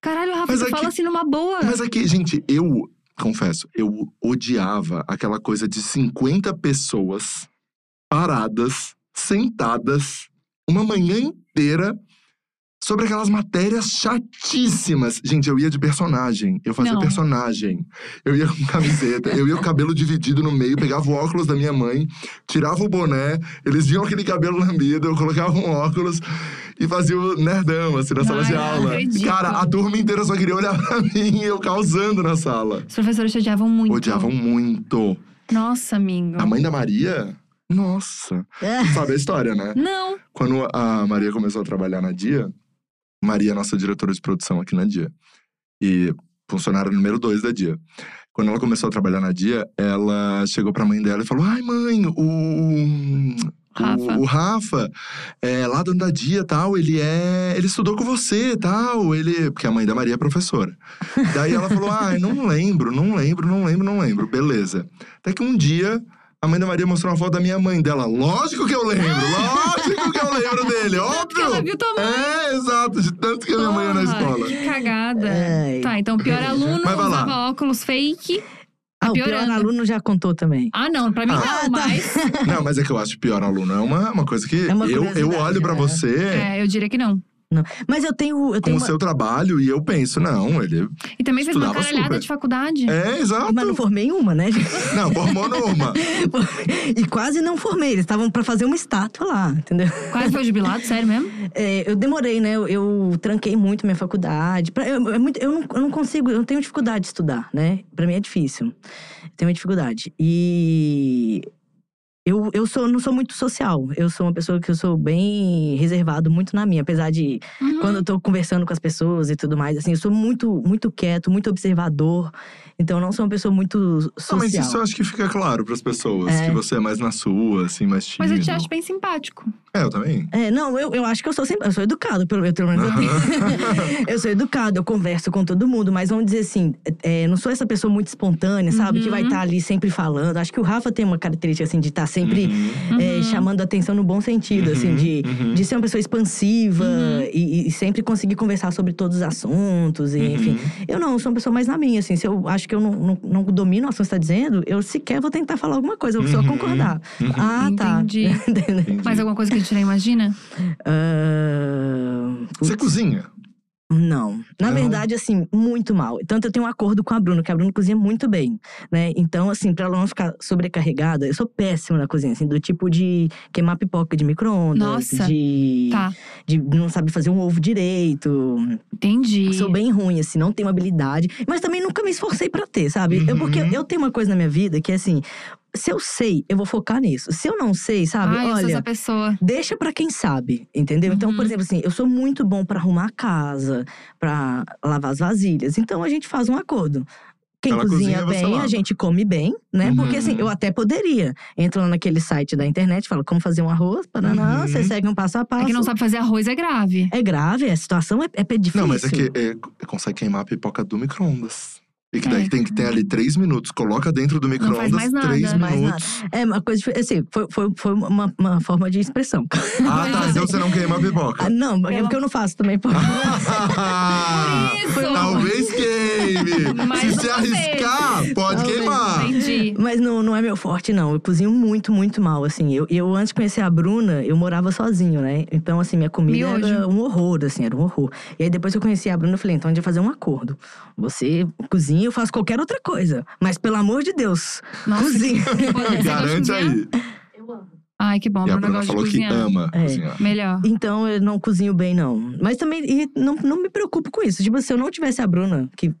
Caralho, Rafa, Mas você aqui- fala assim numa boa. Mas aqui, gente, eu confesso, eu odiava aquela coisa de 50 pessoas paradas, sentadas, uma manhã inteira sobre aquelas matérias chatíssimas. Gente, eu ia de personagem, eu fazia Não. personagem. Eu ia com camiseta, eu ia com o cabelo dividido no meio, pegava o óculos da minha mãe, tirava o boné, eles viam aquele cabelo lambido, eu colocava um óculos e fazia o nerdão, assim, na sala Ai, de aula. acredito. Cara, a turma inteira só queria olhar pra mim e eu causando na sala. Os professores te odiavam muito. Odiavam muito. Nossa, amigo. A mãe da Maria, nossa. É. Sabe a história, né? Não. Quando a Maria começou a trabalhar na Dia, Maria é nossa diretora de produção aqui na Dia. E funcionária número dois da Dia. Quando ela começou a trabalhar na Dia, ela chegou pra mãe dela e falou: Ai, mãe, o. Rafa. O, o Rafa, é, lá dentro da Dia tal, ele é. Ele estudou com você tal. Ele. Porque a mãe da Maria é professora. Daí ela falou: Ai, não lembro, não lembro, não lembro, não lembro. Beleza. Até que um dia a mãe da Maria mostrou uma foto da minha mãe dela. Lógico que eu lembro, lógico que eu lembro dele, Porque ela óbvio! viu tua mãe. É, exato, de tanto que a minha mãe ia na escola. Que cagada. Ai. Tá, então o pior aluno Mas vai lá. usava óculos fake. Ah, o pior aluno já contou também. Ah, não, pra mim Ah, não, tá. mas. Não, mas é que eu acho que pior aluno é uma, uma coisa que É uma eu, eu olho pra né? você É, eu diria que não. Não. Mas eu tenho. Eu com tenho o uma... seu trabalho e eu penso, não, ele. E também fez uma caralhada super. de faculdade. É, exato. Mas não formei uma, né, gente? Não, formou numa. e quase não formei. Eles estavam pra fazer uma estátua lá, entendeu? Quase foi jubilado, sério mesmo? É, eu demorei, né? Eu, eu tranquei muito minha faculdade. Pra- eu, é muito- eu não, eu não consigo, eu tenho dificuldade de estudar, né? Pra mim é difícil. Tenho uma dificuldade. E eu, eu sou, não sou muito social. Eu sou uma pessoa que eu sou bem reservado, muito na minha. Apesar de Uhum. quando eu tô conversando com as pessoas e tudo mais, assim, eu sou muito, muito quieto, muito observador. Então, eu não sou uma pessoa muito Não, social. mas isso eu acho que fica claro pras pessoas. É. Que você é mais na sua, assim, mais tímido. Mas eu te acho bem simpático. É, eu também. É, não, eu, eu acho que eu sou sempre. Eu sou educado, pelo, pelo menos eu tenho. eu sou educado, eu converso com todo mundo, mas vamos dizer assim, é, não sou essa pessoa muito espontânea, sabe? Que vai Uhum. estar ali sempre falando. Acho que o Rafa tem uma característica assim de estar sempre Uhum. é, Uhum. chamando atenção no bom sentido, assim, Uhum, de, uhum. de ser uma pessoa expansiva Uhum. e, e sempre conseguir conversar sobre todos os assuntos, e, enfim. Uhum. Eu não, eu sou uma pessoa mais na minha, assim. Se eu acho que eu não, não, não domino o assunto que você está dizendo, eu sequer vou tentar falar alguma coisa, eu vou só Uhum. concordar. Uhum. Ah, tá. Entendi. Entendi. Mais alguma coisa que a gente não imagina? Ah, Você cozinha? Não. Na Não? verdade, assim, muito mal. Tanto eu tenho um acordo com a Bruna, que a Bruna cozinha muito bem, né? Então, assim, pra ela não ficar sobrecarregada, eu sou péssima na cozinha, assim, do tipo de queimar pipoca de micro-ondas, Nossa. de, Tá, de não saber fazer um ovo direito. entendi. Sou bem ruim, assim, não tenho habilidade. Mas também nunca me esforcei pra ter, sabe? Eu, porque Uhum. eu tenho uma coisa na minha vida que é assim. Se eu sei, eu vou focar nisso. Se eu não sei, sabe? Ai, Olha, essa pessoa. Deixa pra quem sabe, entendeu? Então, por Uhum. exemplo, assim, eu sou muito bom pra arrumar a casa, pra lavar as vasilhas. Então a gente faz um acordo. Quem Ela cozinha, cozinha, bem, lava. a gente come bem, né? Porque assim, Uhum. eu até poderia. Entra lá naquele site da internet, fala como fazer um arroz, paraná, Uhum. você segue um passo a passo. É que não sabe fazer arroz é grave. É grave, a situação é, é difícil. Não, mas é que é, consegue queimar a pipoca do micro-ondas. E que daí É. tem que ter ali três minutos. Coloca dentro do micro-ondas três minutos. É uma coisa. Assim, foi, foi, foi uma, uma forma de expressão. Ah, tá. Então você não queima a pipoca. Ah, não, é porque eu não faço também. Pô. Talvez queime. Mas Se fez. arriscar, pode Talvez. queimar. Entendi. Mas não, não é meu forte, não. Eu cozinho muito, muito mal, assim. Eu, eu antes de conhecer a Bruna, eu morava sozinho, né? Então, assim, minha comida Miojo. era um horror, assim, era um horror. E aí, depois que eu conheci a Bruna, eu falei, então a gente vai fazer um acordo. Você cozinha, eu faço qualquer outra coisa. Mas, pelo amor de Deus, Nossa, cozinha. que Garante aí. Eu amo. Ai, que bom. E a Bruna falou que cozinhar. ama É. cozinhar. Melhor. Então, eu não cozinho bem, não. Mas também, e não, não me preocupo com isso. Tipo, se eu não tivesse a Bruna, que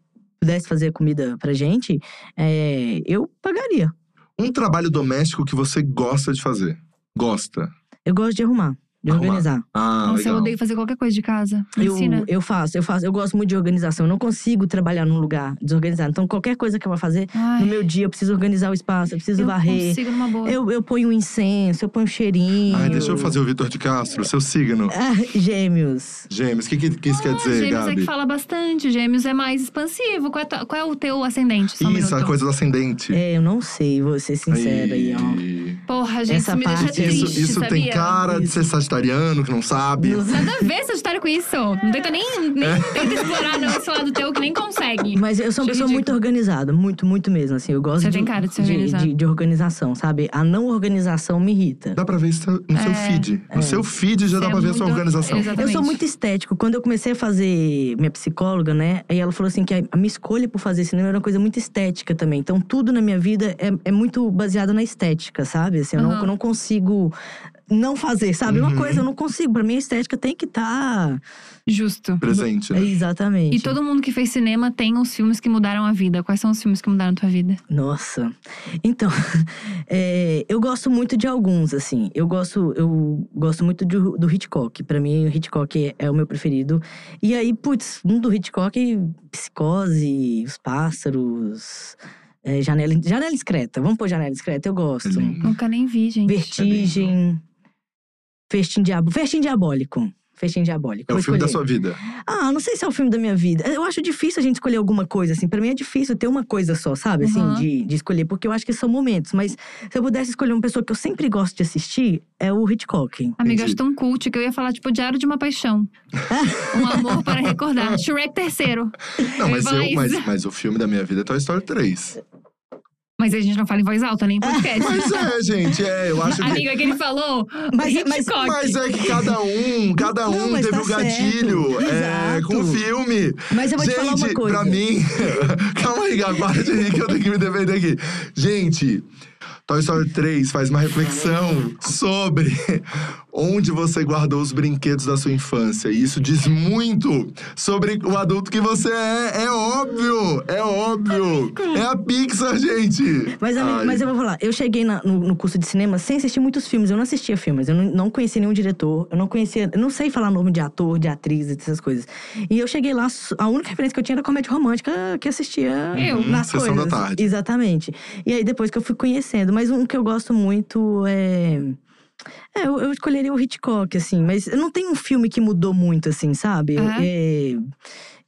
pudesse fazer comida pra gente, é, eu pagaria. Um trabalho doméstico que você gosta de fazer. Gosta. Eu gosto de arrumar, de organizar. Ah, Nossa, eu legal. odeio fazer qualquer coisa de casa. Eu, ensina. eu faço, eu faço. Eu gosto muito de organização. Eu não consigo trabalhar num lugar desorganizado. Então, qualquer coisa que eu vou fazer Ai, no meu dia, eu preciso organizar o espaço, eu preciso eu varrer. consigo numa boa. Eu, eu ponho um incenso, eu ponho um cheirinho. Ai, deixa eu fazer o Vitor de Castro, seu signo. Ah, gêmeos. Gêmeos, o que, que, que isso quer Ah, dizer, Gêmeos é Gabi? que fala bastante. Gêmeos é mais expansivo. Qual é, tua- qual é o teu ascendente? Só um Isso, a coisa do ascendente. É, eu não sei, vou ser sincera aí, ó. Ai. Porra, gente, Essa isso me deixa parte- triste, Isso, isso sabia? tem cara de ser sagitariano, que não sabe. Não. Nada a ver Sagitário com isso. Não tenta nem, nem tenta explorar não, esse lado teu que nem consegue. Mas eu sou uma pessoa muito organizada, muito, muito mesmo. Assim, eu gosto Você de, tem cara de ser organizado. de, de organização, sabe? A não organização me irrita. Dá pra ver isso no seu É, feed. No seu feed já Você dá é pra ver a sua organização. Exato. Eu sou Exatamente. muito estético. Quando eu comecei a fazer minha psicóloga, né? Aí ela falou assim que a a minha escolha por fazer cinema era uma coisa muito estética também. Então tudo na minha vida é, é muito baseado na estética, sabe? Assim, eu, não, Aham. eu não consigo não fazer, sabe? Uma Uhum. coisa eu não consigo. Pra mim a estética tem que estar. Justo. Presente, É, né? exatamente. E todo mundo que fez cinema tem os filmes que mudaram a vida. Quais são os filmes que mudaram a tua vida? Nossa. Então, é, eu gosto muito de alguns, assim. Eu gosto, eu gosto muito do, do Hitchcock. Pra mim, o Hitchcock é, é o meu preferido. E aí, putz, um do Hitchcock, Psicose, Os Pássaros, é, Janela, Janela Discreta. Vamos pôr Janela Discreta, eu gosto. É. Nunca nem vi, gente. Vertigem. Festim, Diabo, Festim Diabólico. Festim Diabólico. É o filme da sua vida. Ah, não sei se é o filme da minha vida. Eu acho difícil a gente escolher alguma coisa, assim. Pra mim é difícil ter uma coisa só, sabe? Assim, Uhum. de, de escolher. Porque eu acho que são momentos. Mas se eu pudesse escolher uma pessoa que eu sempre gosto de assistir, é o Hitchcock. Amiga, eu acho tão cult que eu ia falar, tipo, Diário de uma Paixão. um amor para recordar. Shrek terceiro. Não, mas, eu, mas, mas o filme da minha vida é Toy Story 3. Mas a gente não fala em voz alta, nem em podcast. Mas é, gente, é, eu acho que. Amiga, que ele falou, Mas- Hitchcock. Mas é que cada um, cada Não, um mas teve tá o gatilho certo. é, com o filme. Mas eu vou Gente, te falar uma coisa. pra mim. Calma aí, Gabi, para de rir que eu tenho que me defender aqui. Gente, Toy Story 3 faz uma reflexão sobre onde você guardou os brinquedos da sua infância. E isso diz muito sobre o adulto que você é. É óbvio! É óbvio! É a Pixar, gente! Mas, amigo, mas eu vou falar, eu cheguei na- no, no curso de cinema sem assistir muitos filmes. Eu não assistia filmes, eu não, não conhecia nenhum diretor, eu não conhecia, eu não sei falar nome de ator, de atriz, essas coisas. E eu cheguei lá, a única referência que eu tinha era comédia romântica que assistia Eu. nas Sessão coisas. da tarde. Exatamente. E aí depois que eu fui conhecendo. Mas um que eu gosto muito é. É, eu, eu escolheria o Hitchcock, assim, mas não tenho um filme que mudou muito, assim, sabe? Aham. É,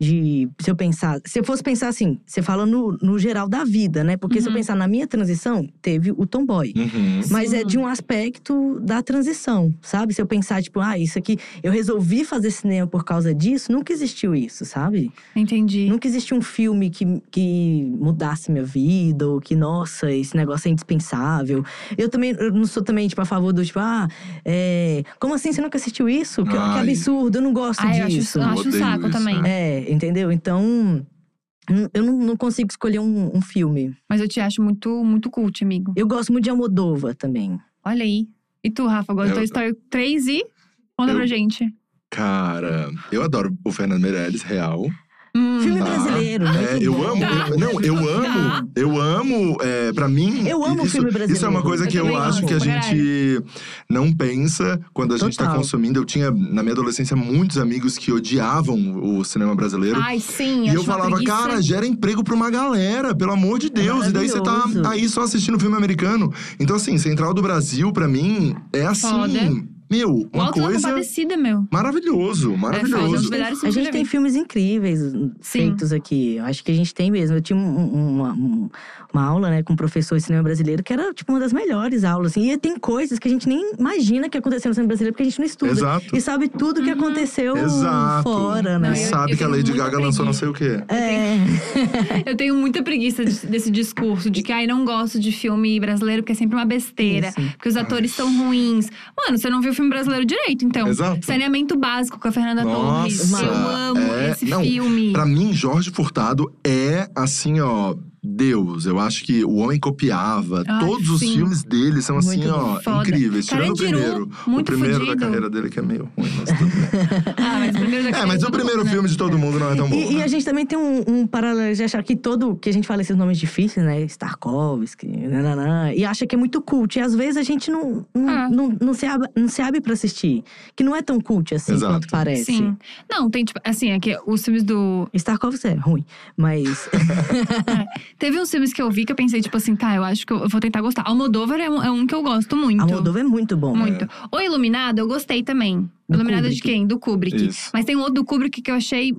de se eu pensar, se eu fosse pensar assim, você fala no, no geral da vida, né? Porque se eu Uhum. pensar na minha transição, teve o tomboy. Uhum. Mas é Sim. de um aspecto da transição, sabe? Se eu pensar, tipo, ah, isso aqui, eu resolvi fazer cinema por causa disso, nunca existiu isso, sabe? Entendi. Nunca existiu um filme que, que mudasse minha vida, ou que, nossa, esse negócio é indispensável. Eu também eu não sou também, tipo, a favor do, tipo, ah, é, como assim você nunca assistiu isso? Que, que Ai. absurdo, eu não gosto Ah, eu acho, disso. eu acho um saco isso, também. É, entendeu? Então, eu não, não consigo escolher um, um filme. Mas eu te acho muito, muito cult, amigo. Eu gosto muito de Almodova também. Olha aí. E tu, Rafa, agora Eu- Toy Story 3 e. Conta Eu- pra gente. Cara, eu adoro o Fernando Meirelles, real. Hum, Filme Tá. brasileiro, É, muito eu amo, Tá. eu- não, eu Tá. amo, eu amo, é, pra mim… Eu amo isso, filme brasileiro. Isso é uma coisa Eu que eu também acho amo, que a gente não pensa quando a gente tá Total. consumindo. Eu tinha, na minha adolescência, muitos amigos que odiavam o cinema brasileiro. Ai, sim. E eu falava, preguiça. cara, gera emprego pra uma galera, pelo amor de Deus. E daí você tá aí só assistindo filme americano. Então, assim, Central do Brasil, pra mim, é assim. Foda. Meu, uma Alto coisa Compadecida, meu. maravilhoso, É, maravilhoso. os melhores A gente tem filmes incríveis feitos aqui. Eu acho que a gente tem mesmo. Eu tinha um- um- um- uma aula, né, com um professor de cinema brasileiro que era, tipo, uma das melhores aulas. assim. E tem coisas que a gente nem imagina que aconteceu no cinema brasileiro porque a gente não estuda. Exato. E sabe tudo que Uhum. aconteceu Exato. fora, né? Não, E eu- sabe eu que a Lady Gaga lançou não sei o quê. É. Eu tenho muita preguiça de- desse discurso de que, ai, não gosto de filme brasileiro porque é sempre uma besteira. Isso. Porque os atores são ruins. Mano, você não viu filme brasileiro direito, então. Exato. Saneamento básico com a Fernanda Torres. Nossa, Eu amo é- esse não, filme. Pra mim, Jorge Furtado é assim, ó. Deus, eu acho que o homem copiava. Ai, Todos os sim. filmes dele são assim, Muito ó, Foda. incríveis. Tirando o Carandiru, primeiro. muito o primeiro fudido. da carreira dele que é meio ruim, mas tudo bem. Ah, mas o primeiro da É, mas o primeiro mundo, né? filme de todo mundo não é tão bom. E, e né? a gente também tem um, um paralelo de achar que todo. Que a gente fala esses nomes difíceis, né? Starkovsky, nananã, e acha que é muito cult. E às vezes a gente não, não, Ah. não, não se abre, não se abre pra assistir. Que não é tão cult assim Exato. quanto parece. Sim. Não, tem tipo, assim, é que os filmes do. Starkovsky é ruim, mas. Teve uns filmes que eu vi que eu pensei, tipo assim, tá, eu acho que eu vou tentar gostar. Almodóvar é um, é um que eu gosto muito. A Moldova é muito bom. Muito. O Iluminado, eu gostei também. Do Iluminado de Kubrick. quem? Do Kubrick. Isso. Mas tem um outro do Kubrick que eu achei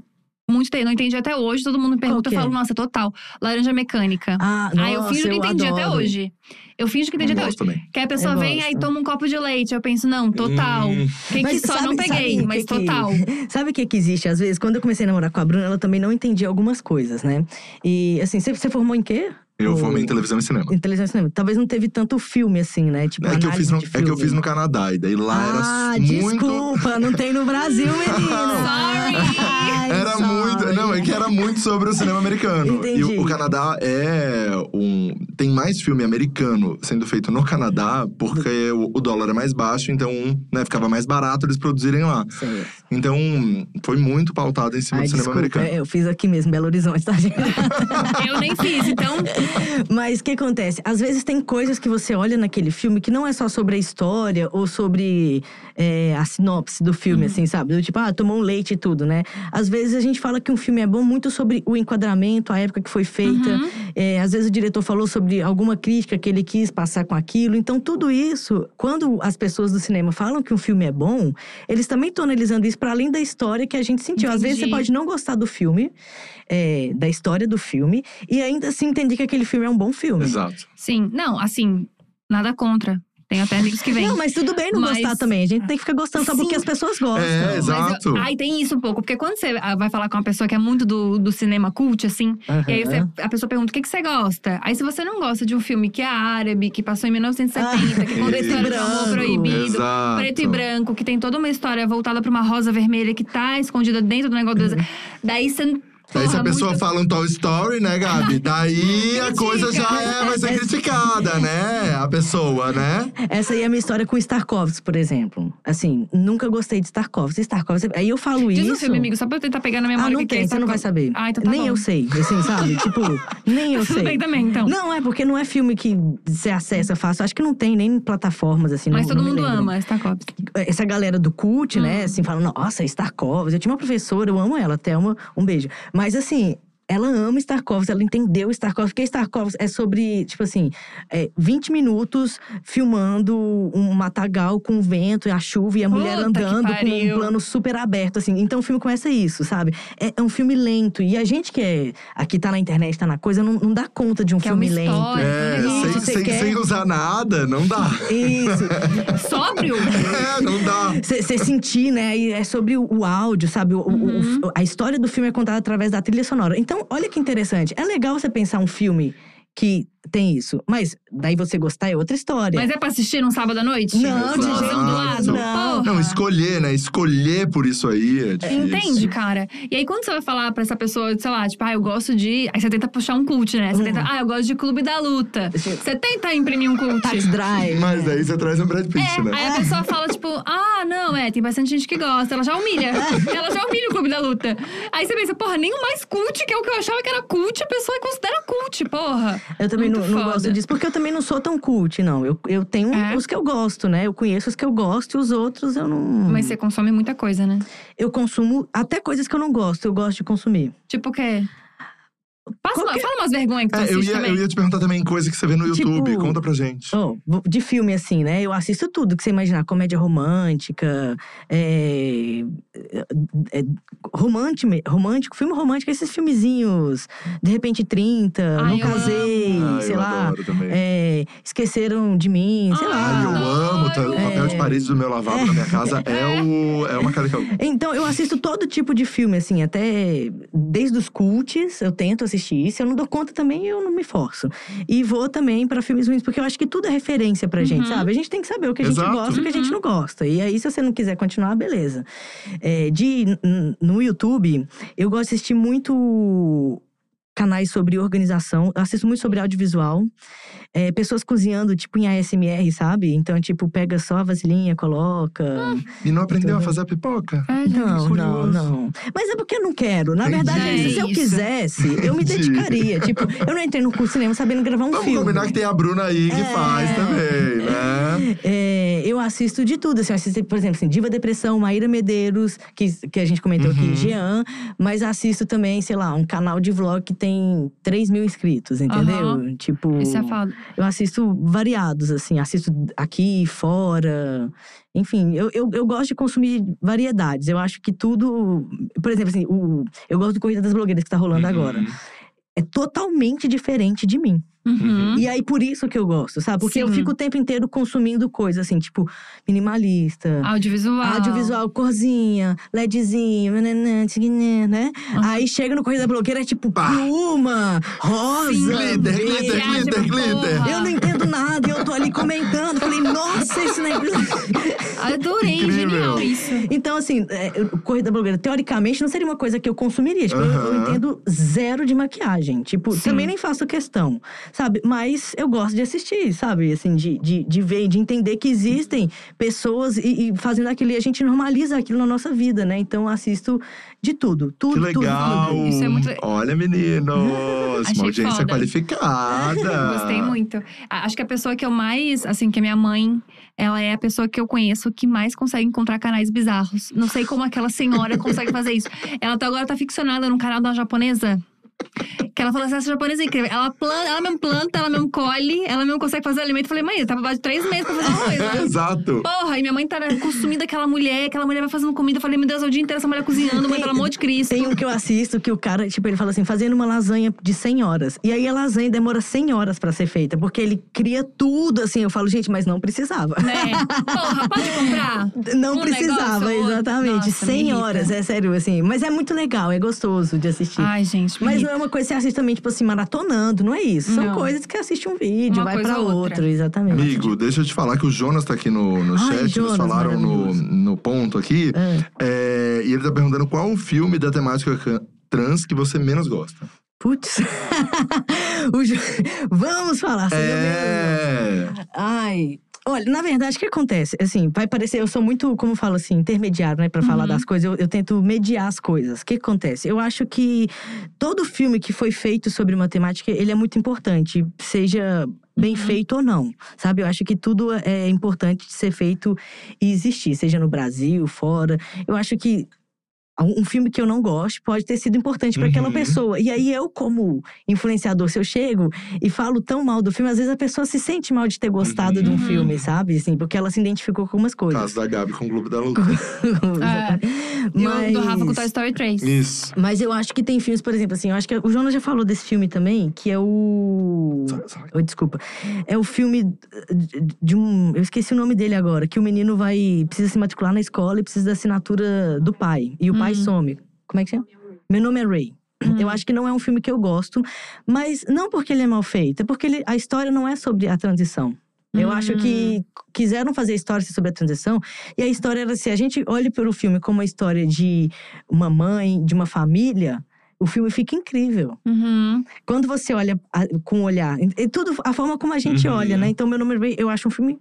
muito. Não entendi até hoje. Todo mundo me pergunta, que eu é? falo, nossa, total. Laranja Mecânica. Ah, aí eu finjo que entendi até adoro. hoje. Eu finjo que entendi Não até hoje. gosto também. Que aí a pessoa Eu vem, gosto. aí toma um copo de leite. Eu penso, não, total. Hum. Quem que Mas só sabe- não peguei, sabe mas que que- total. Sabe o que que existe às vezes? Quando eu comecei a namorar com a Bruna, ela também não entendia algumas coisas, né? E assim, você, você formou em quê? Eu Ou- formei em televisão e cinema. Em televisão e cinema. Talvez não teve tanto filme assim, né? Tipo, É que, eu fiz no, de é que eu fiz no Canadá, e daí lá ah, era muito. desculpa, não tem no Brasil, menina. Que era muito sobre o cinema americano. Entendi. E o, o Canadá é um. Tem mais filme americano sendo feito no Canadá, porque o, o dólar é mais baixo, então né, ficava mais barato eles produzirem lá. Sei. Então, foi muito pautado em cima Ai, do cinema desculpa, americano. é, eu fiz aqui mesmo, Belo Horizonte, tá, gente? Eu nem fiz, então. Mas o que acontece? Às vezes tem coisas que você olha naquele filme que não é só sobre a história ou sobre é, a sinopse do filme, assim, sabe? Do tipo, ah, tomou um leite e tudo, né? Às vezes a gente fala que um filme é bom muito sobre o enquadramento, a época que foi feita. Uhum. É, às vezes o diretor falou sobre alguma crítica que ele quis passar com aquilo. Então, tudo isso, quando as pessoas do cinema falam que um filme é bom, eles também estão analisando isso para além da história que a gente sentiu. Às vezes você Entendi. pode não gostar do filme, é, da história do filme, e ainda assim entender que aquele filme é um bom filme. Exato. Sim, não, assim, nada contra. Tem até amigos que vêm. Não, mas tudo bem não Mas- gostar também. A gente tem que ficar gostando só porque as pessoas gostam. É, Mas exato. eu- ai, tem isso um pouco. Porque quando você ah, vai falar com uma pessoa que é muito do, do cinema cult, assim, e aí você- a pessoa pergunta o que, que você gosta. Aí, se você não gosta de um filme que é árabe, que passou em 1970, que conta a Isso. história do amor Branco. proibido, Exato. preto e branco, que tem toda uma história voltada pra uma rosa vermelha que tá escondida dentro do negócio. do- Daí você. Daí se a porra, pessoa muito- fala um Toy Story, né, Gabi? Daí a coisa já é, vai ser criticada, né? A pessoa, né? Essa aí é a minha história com Starkovsky, por exemplo. Assim, nunca gostei de Starkovsky. Starkovsky, aí eu falo Diz isso. um filme, amigo, só pra eu tentar pegar na memória Ah, não que que tem, é você não vai saber. Ah, então tá nem bom. eu sei, assim, sabe? tipo, nem eu Tudo sei. bem também, então. Não, é porque não é filme que você acessa fácil. Acho que não tem nem em plataformas, assim. Mas não- todo não mundo lembro. ama Starkovsky. essa galera do cult, Hum. né? Assim, falando, nossa, Starkovsky. Eu tinha uma professora, eu amo ela, até uma, um beijo. Mas assim, ela ama Starkovs, ela entendeu Starkovs, porque Starkovs é sobre, tipo assim, é, 20 minutos filmando um matagal com o vento e a chuva e a mulher Puta andando com um plano super aberto, assim. Então o filme começa isso, sabe? É, é um filme lento. E a gente que é, aqui tá na internet, tá na coisa, não, não dá conta de um Que é uma filme lento. história. É, Isso, sem, sem, quer- sem usar nada, não dá. Isso. Sóbrio? É, não dá. Você sentir, né? E é sobre o, o áudio, sabe? O- Uhum. o- a história do filme é contada através da trilha sonora. Então, olha que interessante. É legal você pensar um filme que tem isso. Mas daí você gostar é outra história. Mas é pra assistir num sábado à noite? Não, de Exato. jeito do lado? não. Não, escolher, né? Escolher por isso aí é difícil. Entende, cara? E aí, quando você vai falar pra essa pessoa, sei lá, tipo, ah, eu gosto de. Aí você tenta puxar um cult, né? Você tenta, ah, eu gosto de Clube da Luta. Você tenta imprimir um cult. Tax Drive. Mas daí você traz um Brad Pitt, É, né? aí a pessoa fala, tipo, ah, não, é, tem bastante gente que gosta. Ela já humilha. ela já humilha o Clube da Luta. Aí você pensa, porra, nem o mais cult, que é o que eu achava que era cult, a pessoa considera cult, porra. Eu também não, não gosto disso, porque eu também não sou tão cult, não. Eu, eu tenho É? os que eu gosto, né? Eu conheço os que eu gosto e os outros eu não. Mas você consome muita coisa, né? Eu consumo até coisas que eu não gosto, eu gosto de consumir. Tipo o quê? Passa, Qualquer- Fala umas vergonhas que tu É, eu, ia, também. eu ia te perguntar também coisa que você vê no Tipo- YouTube. Conta pra gente. Oh, de filme, assim, né? Eu assisto tudo que você imaginar. Comédia romântica, é, é, romântico, romântico, filme romântico, esses filmezinhos, De Repente 30, Ai, Não eu Casei, Ah, sei eu lá. adoro também. é, Esqueceram de Mim, sei Ai, lá. Ai, eu amo. tá? O papel de É. parede do meu lavabo na minha casa é, o, é uma cara que eu. Então, eu assisto todo tipo de filme, assim, até desde os cults, eu tento assistir. Se eu não dou conta também, eu não me forço. E vou também pra filmes ruins, porque eu acho que tudo é referência pra gente, Uhum. sabe? A gente tem que saber o que a gente Exato. gosta e o que a gente não gosta. E aí, se você não quiser continuar, beleza. É, de, no YouTube, eu gosto de assistir muito canais sobre organização. Eu assisto muito sobre audiovisual. É, pessoas cozinhando, tipo, em ASMR, sabe? Então, tipo, pega só a vasilhinha, coloca. E não aprendeu a fazer a pipoca? É. Não, não, não. Mas é porque eu não quero. Na Entendi. verdade, se eu É quisesse, eu me dedicaria. tipo, eu não entrei no curso de cinema sabendo gravar um Vamos filme. combinar que tem a Bruna aí que É. faz também, né? É, eu assisto de tudo. Assim, eu assisto, por exemplo, assim, Diva Depressão, Maíra Medeiros, que, que a gente comentou Uhum. aqui, Jean. Mas assisto também, sei lá, um canal de vlog que tem 3 mil inscritos, entendeu? Tipo. Isso é foda. Eu assisto variados, assim, assisto aqui, fora. Enfim, eu, eu, eu gosto de consumir variedades. Eu acho que tudo. Por exemplo, assim, o, eu gosto do Corrida das Blogueiras que tá rolando agora. Uhum. É totalmente diferente de mim. Uhum. E aí, por isso que eu gosto, sabe? Porque eu Sim. fico o tempo inteiro consumindo coisas assim, tipo, minimalista. Audiovisual. Audiovisual, corzinha, LEDzinho, né? Aí chega no Corrida da Blogueira, é tipo pluma, rosa, Glitter, glitter, glitter, glitter. Eu não entendo nada e eu tô ali comentando. Falei, nossa, esse negócio. Adorei, Incrível. genial isso. Então, assim, é, Corrida Blogueira, teoricamente, não seria uma coisa que eu consumiria. Tipo, eu- eu, Aham. entendo zero de maquiagem. Tipo, Sim. também nem faço questão, sabe? Mas eu gosto de assistir, sabe? Assim, de, de, de ver, de entender que existem pessoas e, e fazendo aquilo. E a gente normaliza aquilo na nossa vida, né? Então, eu assisto de tudo. Tudo, Que legal! tudo, tudo. Isso é muito- Olha, meninos! Uma audiência foda. qualificada. Gostei muito. Acho que a pessoa que eu mais, assim, que a minha mãe, ela é a pessoa que eu conheço que mais consegue encontrar canais bizarros. Não sei como aquela senhora consegue fazer isso. Ela tá, agora tá ficcionada num canal da japonesa. Que ela falou assim: essa japonesa é incrível. Ela, planta, ela mesmo planta, ela mesmo colhe, ela mesmo consegue fazer alimento. Eu falei, mãe, tá babado de três meses pra fazer uma coisa. Exato. Porra, e minha mãe tá consumindo aquela mulher, aquela mulher vai fazendo comida. Eu falei, meu Deus, é o dia inteiro essa mulher cozinhando, mãe, pelo amor de Cristo. Tem um que eu assisto que o cara, tipo, ele fala assim, fazendo uma lasanha de 100 horas. E aí a lasanha demora 100 horas pra ser feita, porque ele cria tudo assim. Eu falo, gente, mas não precisava. Né? Porra, pode comprar. Não Um precisava, negócio exatamente. Nossa, me 100 irrita. horas, é sério, assim. Mas é muito legal, é gostoso de assistir. Ai, gente, me Mas. Não é uma coisa que você assiste também, tipo assim, maratonando, não é isso. São Não. coisas que assiste um vídeo, Uma vai pra ou outra. outro, exatamente. Amigo, deixa eu te falar que o Jonas tá aqui no, no Ai, chat, eles Jonas, falaram no, no ponto aqui. Ah, É, e ele tá perguntando qual o filme da temática trans que você menos gosta. putz. Jo- Vamos falar sobre É. Ai. Olha, na verdade, o que acontece? Assim, vai parecer, eu sou muito, como eu falo assim, intermediário, né, falar Uhum. das coisas. Eu, eu tento mediar as coisas. O que acontece? Eu acho que todo filme que foi feito sobre matemática, ele é muito importante, seja bem feito ou não, sabe? Eu acho que tudo é importante de ser feito e existir, seja no Brasil, fora. Eu acho que um filme que eu não gosto pode ter sido importante para aquela Uhum. pessoa. E aí eu, como influenciador, se eu chego e falo tão mal do filme, às vezes a pessoa se sente mal de ter gostado de um Uhum. filme, sabe? Assim, porque ela se identificou com umas coisas. Caso da Gabi com o Globo da Luta. E o do Rafa com Toy Story 3. Isso. Mas eu acho que tem filmes, por exemplo, assim, eu acho que o Jonas já falou desse filme também, que é o. Oi, desculpa. É o filme de- de um. Eu esqueci o nome dele agora, que o menino vai. precisa se matricular na escola e precisa da assinatura do pai. E o pai Hum. some. Como é que chama? Meu nome é Ray. Eu acho que não é um filme que eu gosto, mas não porque ele é mal feito, é porque ele- a história não é sobre a transição. Eu Hum. acho que quiseram fazer a história ser sobre a transição, e a história era se a gente olha para o filme como uma história de uma mãe, de uma família, o filme fica incrível. Uhum. Quando você olha a- com o olhar, é tudo a forma como a gente Uhum. olha, né? Então, meu nome é Ray, eu acho um filme.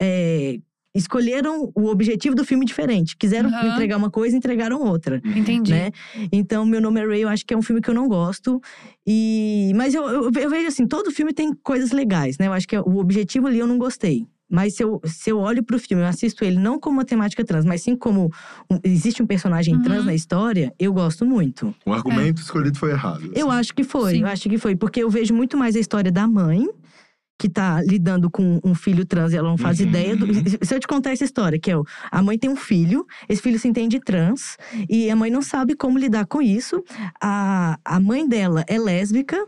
é, escolheram o objetivo do filme diferente. Quiseram Aham. entregar uma coisa, entregaram outra Entendi. né? Então, meu nome é Ray, eu acho que é um filme que eu não gosto. E mas eu, eu, eu vejo assim, todo filme tem coisas legais, né? Eu acho que o objetivo ali eu não gostei. Mas se eu, se eu olho pro filme, eu assisto ele não como uma temática trans, mas sim como um- existe um personagem Uhum. trans na história, eu gosto muito. O argumento escolhido foi errado. Eu assim. acho que foi, Sim. eu acho que foi. Porque eu vejo muito mais a história da mãe, que tá lidando com um filho trans e ela não faz Uhum. ideia. Do... Se eu te contar essa história, que é a mãe tem um filho, esse filho se entende trans, e a mãe não sabe como lidar com isso. A, a mãe dela é lésbica.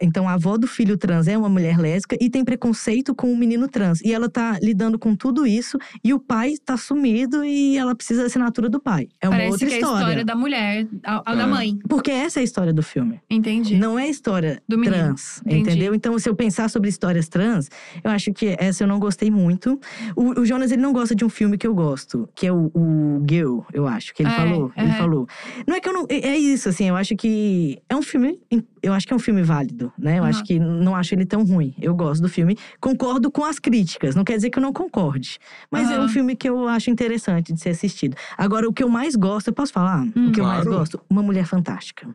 Então, a avó do filho trans é uma mulher lésbica e tem preconceito com o menino trans. E ela tá lidando com tudo isso, e o pai tá sumido e ela precisa da assinatura do pai. É uma Parece outra que é a história da mulher, a, a da É. mãe. Porque essa é a história do filme. Entendi. Não é história Do menino. trans, Entendi. entendeu? Então, se eu pensar sobre histórias trans, eu acho que essa eu não gostei muito. O, o Jonas, ele não gosta de um filme que eu gosto, que é o, o Girl, eu acho, que ele É, falou. Ele é. falou. Não é que eu não. É é isso, assim, eu acho que é um filme. Eu acho que é um filme válido, né? Eu acho Aham. que não acho ele tão ruim. Eu gosto do filme. Concordo com as críticas, não quer dizer que eu não concorde. Mas é Aham. um filme que eu acho interessante de ser assistido. Agora, o que eu mais gosto, eu posso falar? Hum. o que eu mais Claro. gosto? Uma Mulher Fantástica.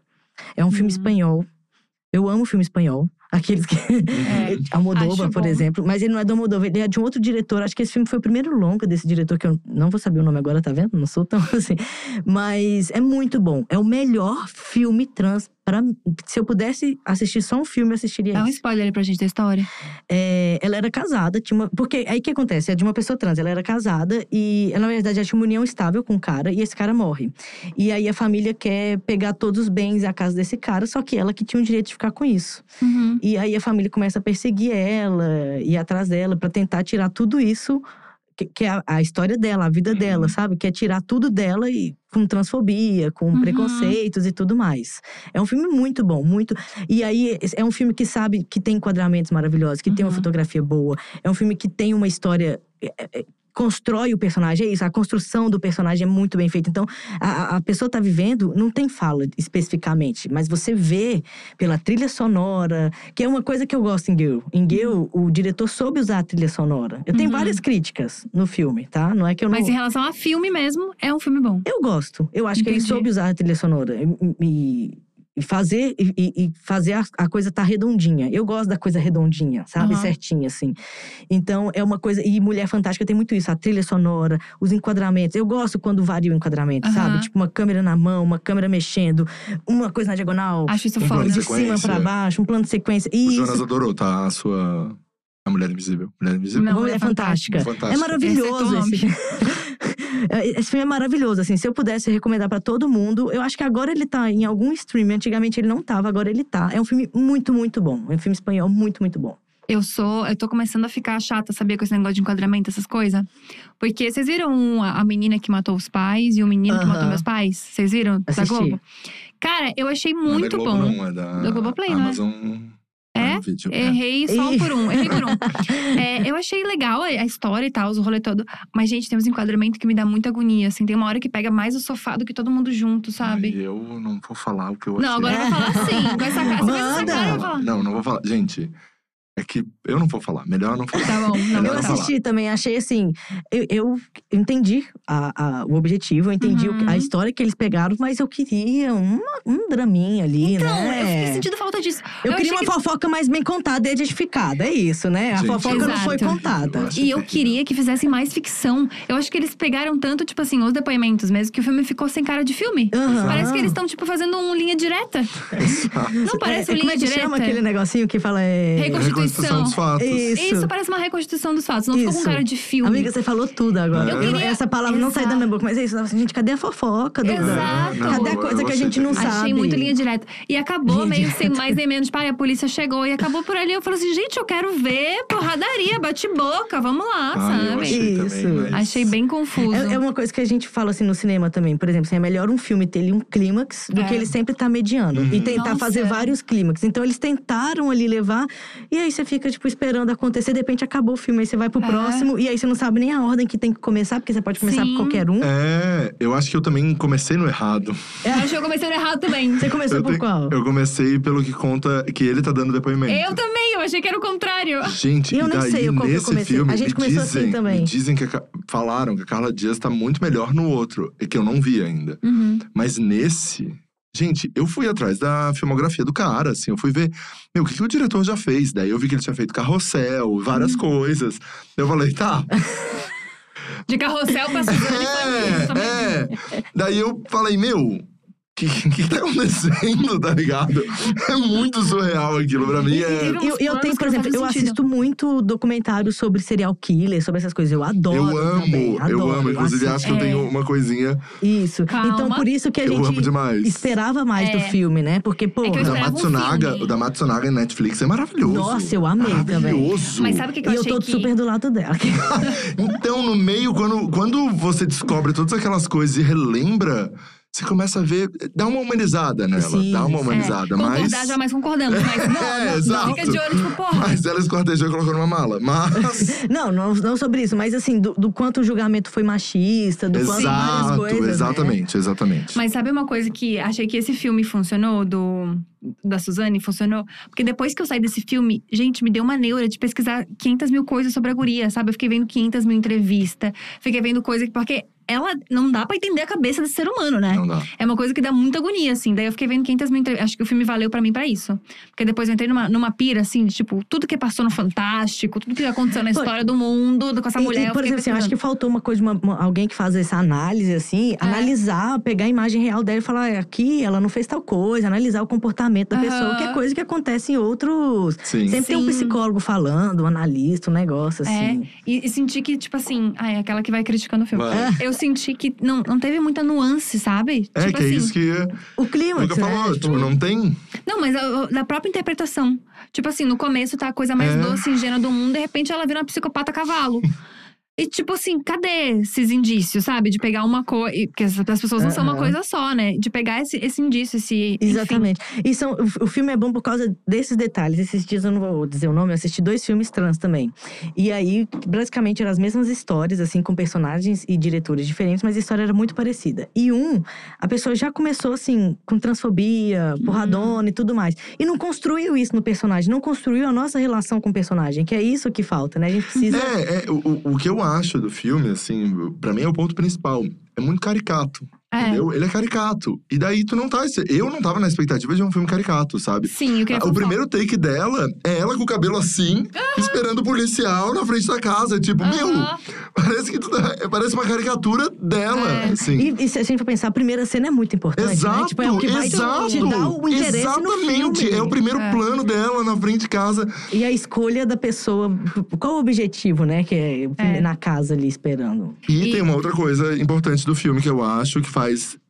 É um filme Hum. espanhol. Eu amo filme espanhol. Aqueles que. É. Almodóvar, Acho por bom. exemplo. Mas ele não é do Almodóvar, ele é de um outro diretor. Acho que esse filme foi o primeiro longa desse diretor, que eu não vou saber o nome agora, tá vendo? Não sou tão assim. Mas é muito bom. É o melhor filme trans. Pra, se eu pudesse assistir só um filme, eu assistiria Dá um spoiler aí pra gente da história. É, ela era casada, tinha uma. Porque aí o que acontece? É de uma pessoa trans. Ela era casada e ela, na verdade, ela tinha uma união estável com um cara e esse cara morre. E aí a família quer pegar todos os bens e a casa desse cara, só que ela que tinha o direito de ficar com isso. Uhum. E aí a família começa a perseguir ela, ir atrás dela pra tentar tirar tudo isso, que, que é a, a história dela, a vida dela, sabe? Que é tirar tudo dela e com transfobia, com Uhum. preconceitos e tudo mais. É um filme muito bom, muito. E aí é um filme que sabe que tem enquadramentos maravilhosos, que tem uma Uhum. fotografia boa, é um filme que tem uma história. Constrói o personagem, é isso, a construção do personagem é muito bem feita. Então, a, a- pessoa tá vivendo, não tem fala especificamente, mas você vê pela trilha sonora, que é uma coisa que eu gosto em Girl. Em Girl, o diretor soube usar a trilha sonora. Eu tenho Uhum. várias críticas no filme, tá? Não é que eu não. Mas em relação a filme mesmo, é um filme bom. Eu gosto. Eu acho que ele Entendi. soube usar a trilha sonora. E fazer, e, e- e fazer a, a coisa tá redondinha. Eu gosto da coisa redondinha, sabe? Aham. Certinha, assim. Então, é uma coisa… E Mulher Fantástica tem muito isso. A trilha sonora, os enquadramentos. Eu gosto quando varia o enquadramento, Aham. sabe? Tipo, uma câmera na mão, uma câmera mexendo. Uma coisa na diagonal. Acho isso Um foda. de sequência. cima pra baixo, um plano de sequência. O Isso. Jonas adorou, tá? A sua. A Mulher Invisível. Mulher Invisível? Não, Mulher é Fantástica. Fantástico. É maravilhoso Esse esse Esse filme é maravilhoso, assim. Se eu pudesse recomendar pra todo mundo, eu acho que agora ele tá em algum streaming. Antigamente ele não tava, agora ele tá. É um filme muito, muito bom. É um filme espanhol muito, muito bom. Eu sou, eu tô começando a ficar chata, sabia, com esse negócio de enquadramento, essas coisas. Porque vocês viram a, a menina que matou os pais e o menino que matou meus pais? Vocês viram? Da Assisti. Globo? Cara, eu achei Não é da muito Globo, bom. Não, é da, Da Globoplay, né? Amazon É? Prime Video. É. Errei só Ih. por um, errei por um. É, eu achei legal a história e tal, o rolê todo. Mas, gente, tem uns enquadramentos que me dá muita agonia, assim. Tem uma hora que pega mais o sofá do que todo mundo junto, sabe? Ai, eu não vou falar o que eu Não, achei. agora eu vou falar assim. Com essa cara, Manda. cara, falar. Não, não vou falar. Gente, É que eu não vou falar, melhor não falar. Tá bom, não Eu não falar. assisti também, achei assim. Eu, eu entendi a- a- o objetivo, eu entendi o- Uhum. a história que eles pegaram, mas eu queria uma- um draminha ali, Então, né? eu fiquei sentindo falta disso. Eu, queria achei uma fofoca mais bem contada e edificada, é isso, né? A Gente, fofoca não foi Exato. contada. Eu E eu terrível. queria que fizessem mais ficção. Eu acho que eles pegaram tanto, tipo assim, os depoimentos mesmo, que o filme ficou sem cara de filme. Aham. Parece que eles estão, tipo, fazendo um linha direta. Não parece é, um como linha é que direta. chama aquele negocinho que fala. É... Reconstituição. Reconstituição dos fatos. Isso. Isso parece uma reconstituição dos fatos, não ficou com Isso. cara de filme. Amiga, você falou tudo agora. Eu queria- Essa palavra não sai da Exato. minha boca, mas é isso. Assim, gente, cadê a fofoca? Do... Exato. Não, Cadê a coisa eu que a gente não gostei sabe? Achei muito linha direta. E acabou Linha meio direta. sem mais nem menos. Tipo, ai, a polícia chegou e acabou por ali. Eu falei assim, gente, eu quero ver porradaria, bate-boca, vamos lá, Ah, sabe? achei Isso. também, mas... Achei bem confuso. É, é uma coisa que a gente fala assim no cinema também. Por exemplo, assim, é melhor um filme ter ali um clímax do É. que ele sempre tá mediando. Uhum. E tentar Nossa. fazer vários clímax. Então eles tentaram ali levar. E aí você fica, tipo, esperando acontecer. De repente acabou o filme. Aí você vai pro É. próximo. E aí você não sabe nem a ordem que tem que começar. Porque você pode começar Sim. por qualquer um. É, eu acho que eu também comecei no errado. Eu acho que eu comecei no errado também. Você começou Eu, por te- qual? eu comecei pelo que conta que ele tá dando depoimento. Eu também, eu achei que era o contrário. Gente, Eu e nem daí, sei qual que eu nesse comecei. filme, A gente me começou assim dizem, também. me dizem que a falaram que a Carla Dias tá muito melhor no outro, e que eu não vi ainda. Uhum. Mas nesse, gente, eu fui atrás da filmografia do cara, assim, eu fui ver, meu, o que, que o diretor já fez? Daí eu vi que ele tinha feito carrossel, várias coisas. Eu falei, tá. De carrossel pra Suzane. É, é. Daí eu falei, meu, que, que tá acontecendo, tá ligado? É muito surreal aquilo pra mim. E- É, e- eu, eu tenho, por exemplo, eu assisto muito documentário sobre serial killer, sobre essas coisas. Eu adoro. eu amo, também, eu adoro, amo. Inclusive, assisto. acho que eu É. tenho uma coisinha Isso. Calma. Então, por isso que a eu amo gente demais. esperava mais do É. filme, né? Porque, pô. É eu O da um Matsunaga, filme. o da Matsunaga em Netflix é maravilhoso. Nossa, eu amei também. Maravilhoso. Mas sabe o que, que E eu eu achei tô que… super do lado dela. Então, no meio, quando, quando você descobre todas aquelas coisas e relembra, você começa a ver. Dá uma humanizada nela. Sim, dá uma sim. humanizada. é, mas. concordar jamais concordamos, mas não, É, não, exato. fica de olho, tipo, porra. Mas ela escortejou e colocou numa mala. Mas. não, não, não sobre isso, mas assim, do, do quanto o julgamento foi machista, do quanto várias Exato, coisas. né? exatamente, exatamente. Mas sabe uma coisa que achei que esse filme funcionou, do da Suzane, funcionou? Porque depois que eu saí desse filme, gente, me deu uma neura de pesquisar 500 mil coisas sobre a guria, sabe? Eu fiquei vendo 500 mil entrevistas, fiquei vendo coisa… Porque ela… Não dá pra entender a cabeça desse ser humano, né? Não dá. É uma coisa que dá muita agonia, assim. Daí eu fiquei vendo 500 mil entrevistas. Acho que o filme valeu pra mim pra isso. Porque depois eu entrei numa, numa pira, assim, de tipo, tudo que passou no Fantástico, tudo que aconteceu na história do mundo, com essa E- mulher. e, por exemplo, assim, eu acho que faltou uma coisa de uma- uma- alguém que faz essa análise, assim, É. analisar, pegar a imagem real dela e falar, "Ah, aqui ela não fez tal coisa, analisar o comportamento da Aham. pessoa, que é coisa que acontece em outros. Sim. Sempre tem um Sim. psicólogo falando, um analista, um negócio assim. E, e senti que, tipo assim… Ai, aquela que vai criticando o filme. Vai. Eu senti que não, não teve muita nuance, sabe? É, tipo que é assim, isso que O clima, nunca falou. Tipo, não tem. Não, mas da própria interpretação. Tipo assim, no começo tá a coisa mais É. doce e ingênua do mundo, de repente ela vira uma psicopata cavalo. E tipo assim, cadê esses indícios, sabe? De pegar uma coisa. Porque as as pessoas não são uma coisa só, né? De pegar esse, esse indício, esse. enfim. Exatamente. E são, o, filme é bom por causa desses detalhes. Esses dias eu não vou dizer o nome, eu assisti dois filmes trans também. E aí, basicamente, eram as mesmas histórias, assim, com personagens e diretores diferentes, mas a história era muito parecida. E um, a pessoa já começou, assim, com transfobia, porradona e tudo mais. E não construiu isso no personagem, não construiu a nossa relação com o personagem, que é isso que falta, né? A gente precisa. É, é o, o- o que eu acho do filme, assim, pra mim é o ponto principal. É muito caricato. É. Entendeu? Ele é caricato. E daí tu não tá. Eu não tava na expectativa de um filme caricato, sabe? Sim, queria O fofoca. primeiro take dela é ela com o cabelo assim, esperando o policial na frente da casa. Tipo, meu, parece que tu tá- parece uma caricatura dela, É. assim. E, e se a gente for pensar, a primeira cena é muito importante, Exato, né? Tipo, é o que vai exato. te dar o interesse Exatamente. no filme. É o primeiro É. plano dela na frente de casa. E a escolha da pessoa, qual o objetivo, né? Que é, o É. na casa ali esperando. E, E- tem uma outra coisa importante do filme que eu acho que faz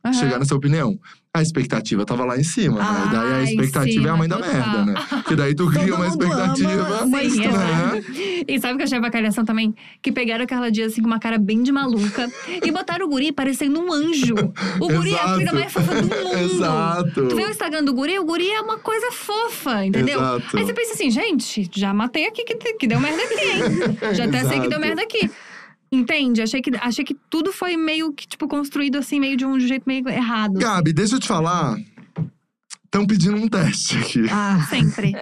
Aham. chegar nessa opinião. A expectativa tava lá em cima, né? Ah, Daí a expectativa é a cima, mãe da total. merda, né? Porque daí tu cria uma ama expectativa. uma Sim, né? E sabe o que eu achei bacalhação também? Que pegaram aquela dia assim com uma cara bem de maluca e botaram o guri parecendo um anjo. O guri é a coisa mais fofa do mundo. Exato. Tu vê o Instagram do guri? O guri é uma coisa fofa, entendeu? Exato. Aí você pensa assim, gente, já matei aqui que, que deu merda aqui, hein? Já até sei que deu merda aqui. Entende? Achei que, achei que tudo foi meio que, tipo, construído assim, meio de um jeito meio errado. Gabi, deixa eu te falar. Estão pedindo um teste aqui. Ah, Sempre.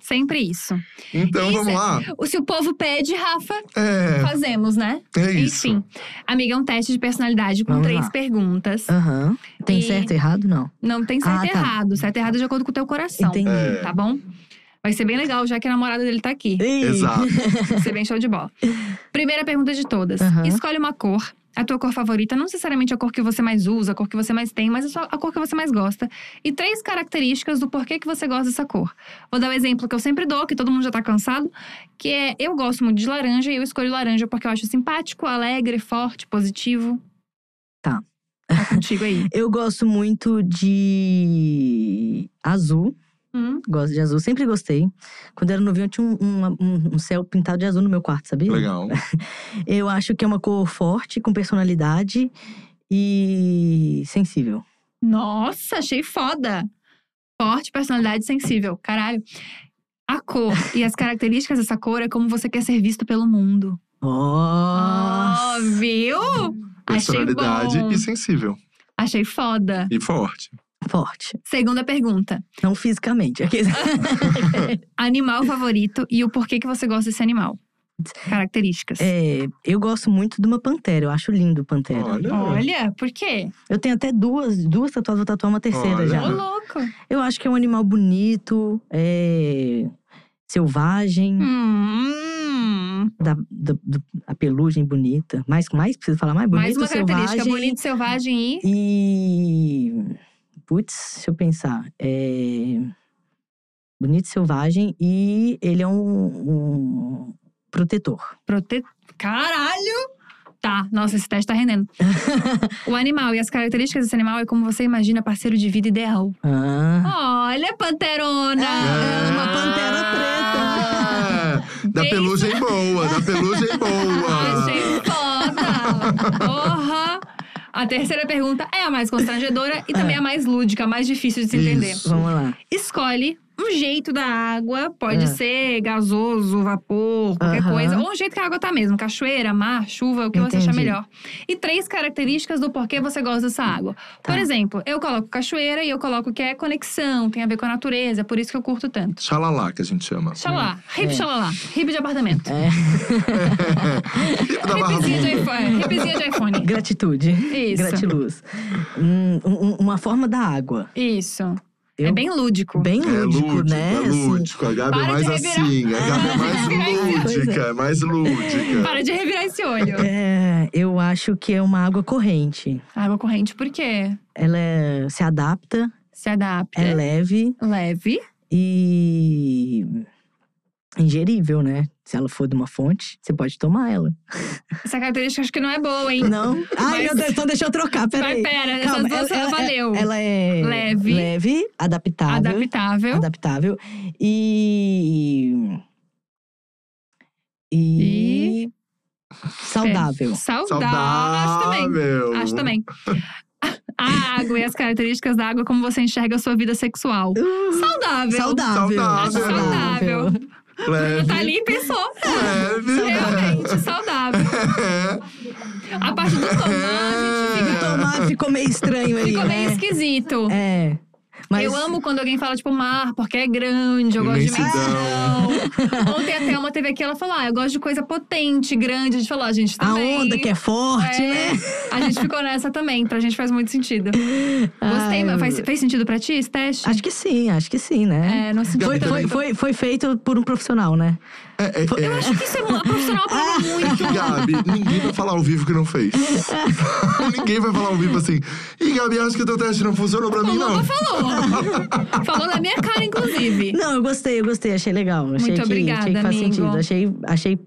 Sempre isso. Então Isso vamos lá. O, se o povo pede, Rafa, É, fazemos, né? é isso. Enfim. Amiga, é um teste de personalidade com Vamos três lá. perguntas. aham. Tem E- certo e errado? Não. Não tem certo Ah, e tá. errado. Certo e errado é de acordo com o teu coração. Entendi. É. Tá bom? Vai ser bem legal, já que a namorada dele tá aqui. Exato. Vai ser bem show de bola. Primeira pergunta de todas. Aham. Escolhe uma cor. A tua cor favorita, não necessariamente a cor que você mais usa, a cor que você mais tem, mas a, cor que você mais gosta. E três características do porquê que você gosta dessa cor. Vou dar o exemplo que eu sempre dou, que todo mundo já tá cansado, que é eu gosto muito de laranja e eu escolho laranja porque eu acho simpático, alegre, forte, positivo. Tá. Tá contigo aí. Eu gosto muito de azul. Hum, Gosto de azul, sempre gostei. Quando eu era novinho, eu tinha um, um- um- céu pintado de azul no meu quarto, sabia? Legal. Eu acho que é uma cor forte, com personalidade e sensível. Nossa, achei foda. Forte, personalidade sensível. Caralho. A cor e as características dessa cor é como você quer ser visto pelo mundo. Nossa! Oh, viu? Achei Personalidade bom. e sensível. Achei foda. E forte. Forte. Segunda pergunta. Não fisicamente. Aqueles- Animal favorito e o porquê que você gosta desse animal. Características. É, eu gosto muito de uma pantera. Eu acho lindo pantera. Olha. Olha, por quê? Eu tenho até duas, duas tatuagens, vou tatuar uma terceira Olha. já. Ô, louco. Eu acho que é um animal bonito, é, selvagem, Hum, da, da- do- a pelugem bonita. Mais, mais precisa falar mais bonito, mais uma característica. selvagem. Bonito, selvagem e… E. Putz, deixa eu pensar. É... Bonito, selvagem e ele é um, um protetor. Prote... Caralho! Tá, nossa, esse teste tá rendendo. o animal e as características desse animal é como você imagina parceiro de vida ideal. Ah. Olha, panterona! É, uma pantera preta. Da Bem- pelugem boa, da pelugem boa. Achei foda! Porra! A terceira pergunta é a mais constrangedora e também a mais lúdica, a mais difícil de se entender. Isso. Vamos lá. Escolhe um jeito da água, pode Ah. ser gasoso, vapor, qualquer Aham. coisa, ou um jeito que a água tá mesmo, cachoeira, mar, chuva, o que você achar Entendi. melhor. E três características do porquê você gosta dessa água. Tá. Por exemplo, eu coloco cachoeira e eu coloco que é conexão, tem a ver com a natureza, é por isso que eu curto tanto. Xalalá, que a gente chama. Xalá, hip É. xalala, hip de apartamento. É, Hipzinha de iPhone. Hipzinha de iPhone. gratitude. Isso. Gratiluz. Um- um- uma forma da água. Isso. É Eu- bem lúdico. Bem É lúdico, lúdico, né? é Assim, lúdico. A Gabi é mais assim. A Gabi é mais lúdica, é mais lúdica. Para de revirar esse olho. é, eu acho que é uma água corrente. Água corrente, por quê? Ela é- se adapta, Se adapta. é leve Leve. e ingerível, né? Se ela for de uma fonte, você pode tomar ela. Essa característica acho que não é boa, hein? Não? Ai, Mas- meu Deus, então deixa eu trocar, Mas peraí. pera, Calma, essas duas ela, ela- valeu. Ela é Leve. leve adaptável. Adaptável. Adaptável. E. E. Saudável. Saudável. Acho também. Saudável. Acho também. A água e as características da água, como você enxerga a sua vida sexual. Saudável. Saudável. Acho saudável. Leve. Tá ali e pensou. Leve. Realmente, saudável. A parte do tomar, a gente O fica, tomar ficou meio estranho aí. ficou meio né? esquisito. É. Mas Eu amo quando alguém fala, tipo, mar, porque é grande, eu gosto de Imensidão. imensidão. Ontem a Thelma teve aqui, ela falou, ah, eu gosto de coisa potente, grande. A gente falou, a gente a também. onda que é forte, É, né? A gente ficou nessa também, pra gente faz muito sentido. Gostei, Ai, mas faz, fez sentido pra ti esse teste? Acho que sim, acho que sim, né? É, não Foi, foi, foi, foi feito por um profissional, né? É, é, é. Eu acho que isso é uma profissional pra muito. Gabi, ninguém vai falar ao vivo que não fez. ninguém vai falar ao vivo assim. Ih, Gabi, acho que o teu teste não funcionou pra mim, Falou, não. falou. falou na minha cara, inclusive. Não, eu gostei, eu gostei, achei legal. Achei Muito que, obrigada, achei que faz amigo. sentido. Achei, achei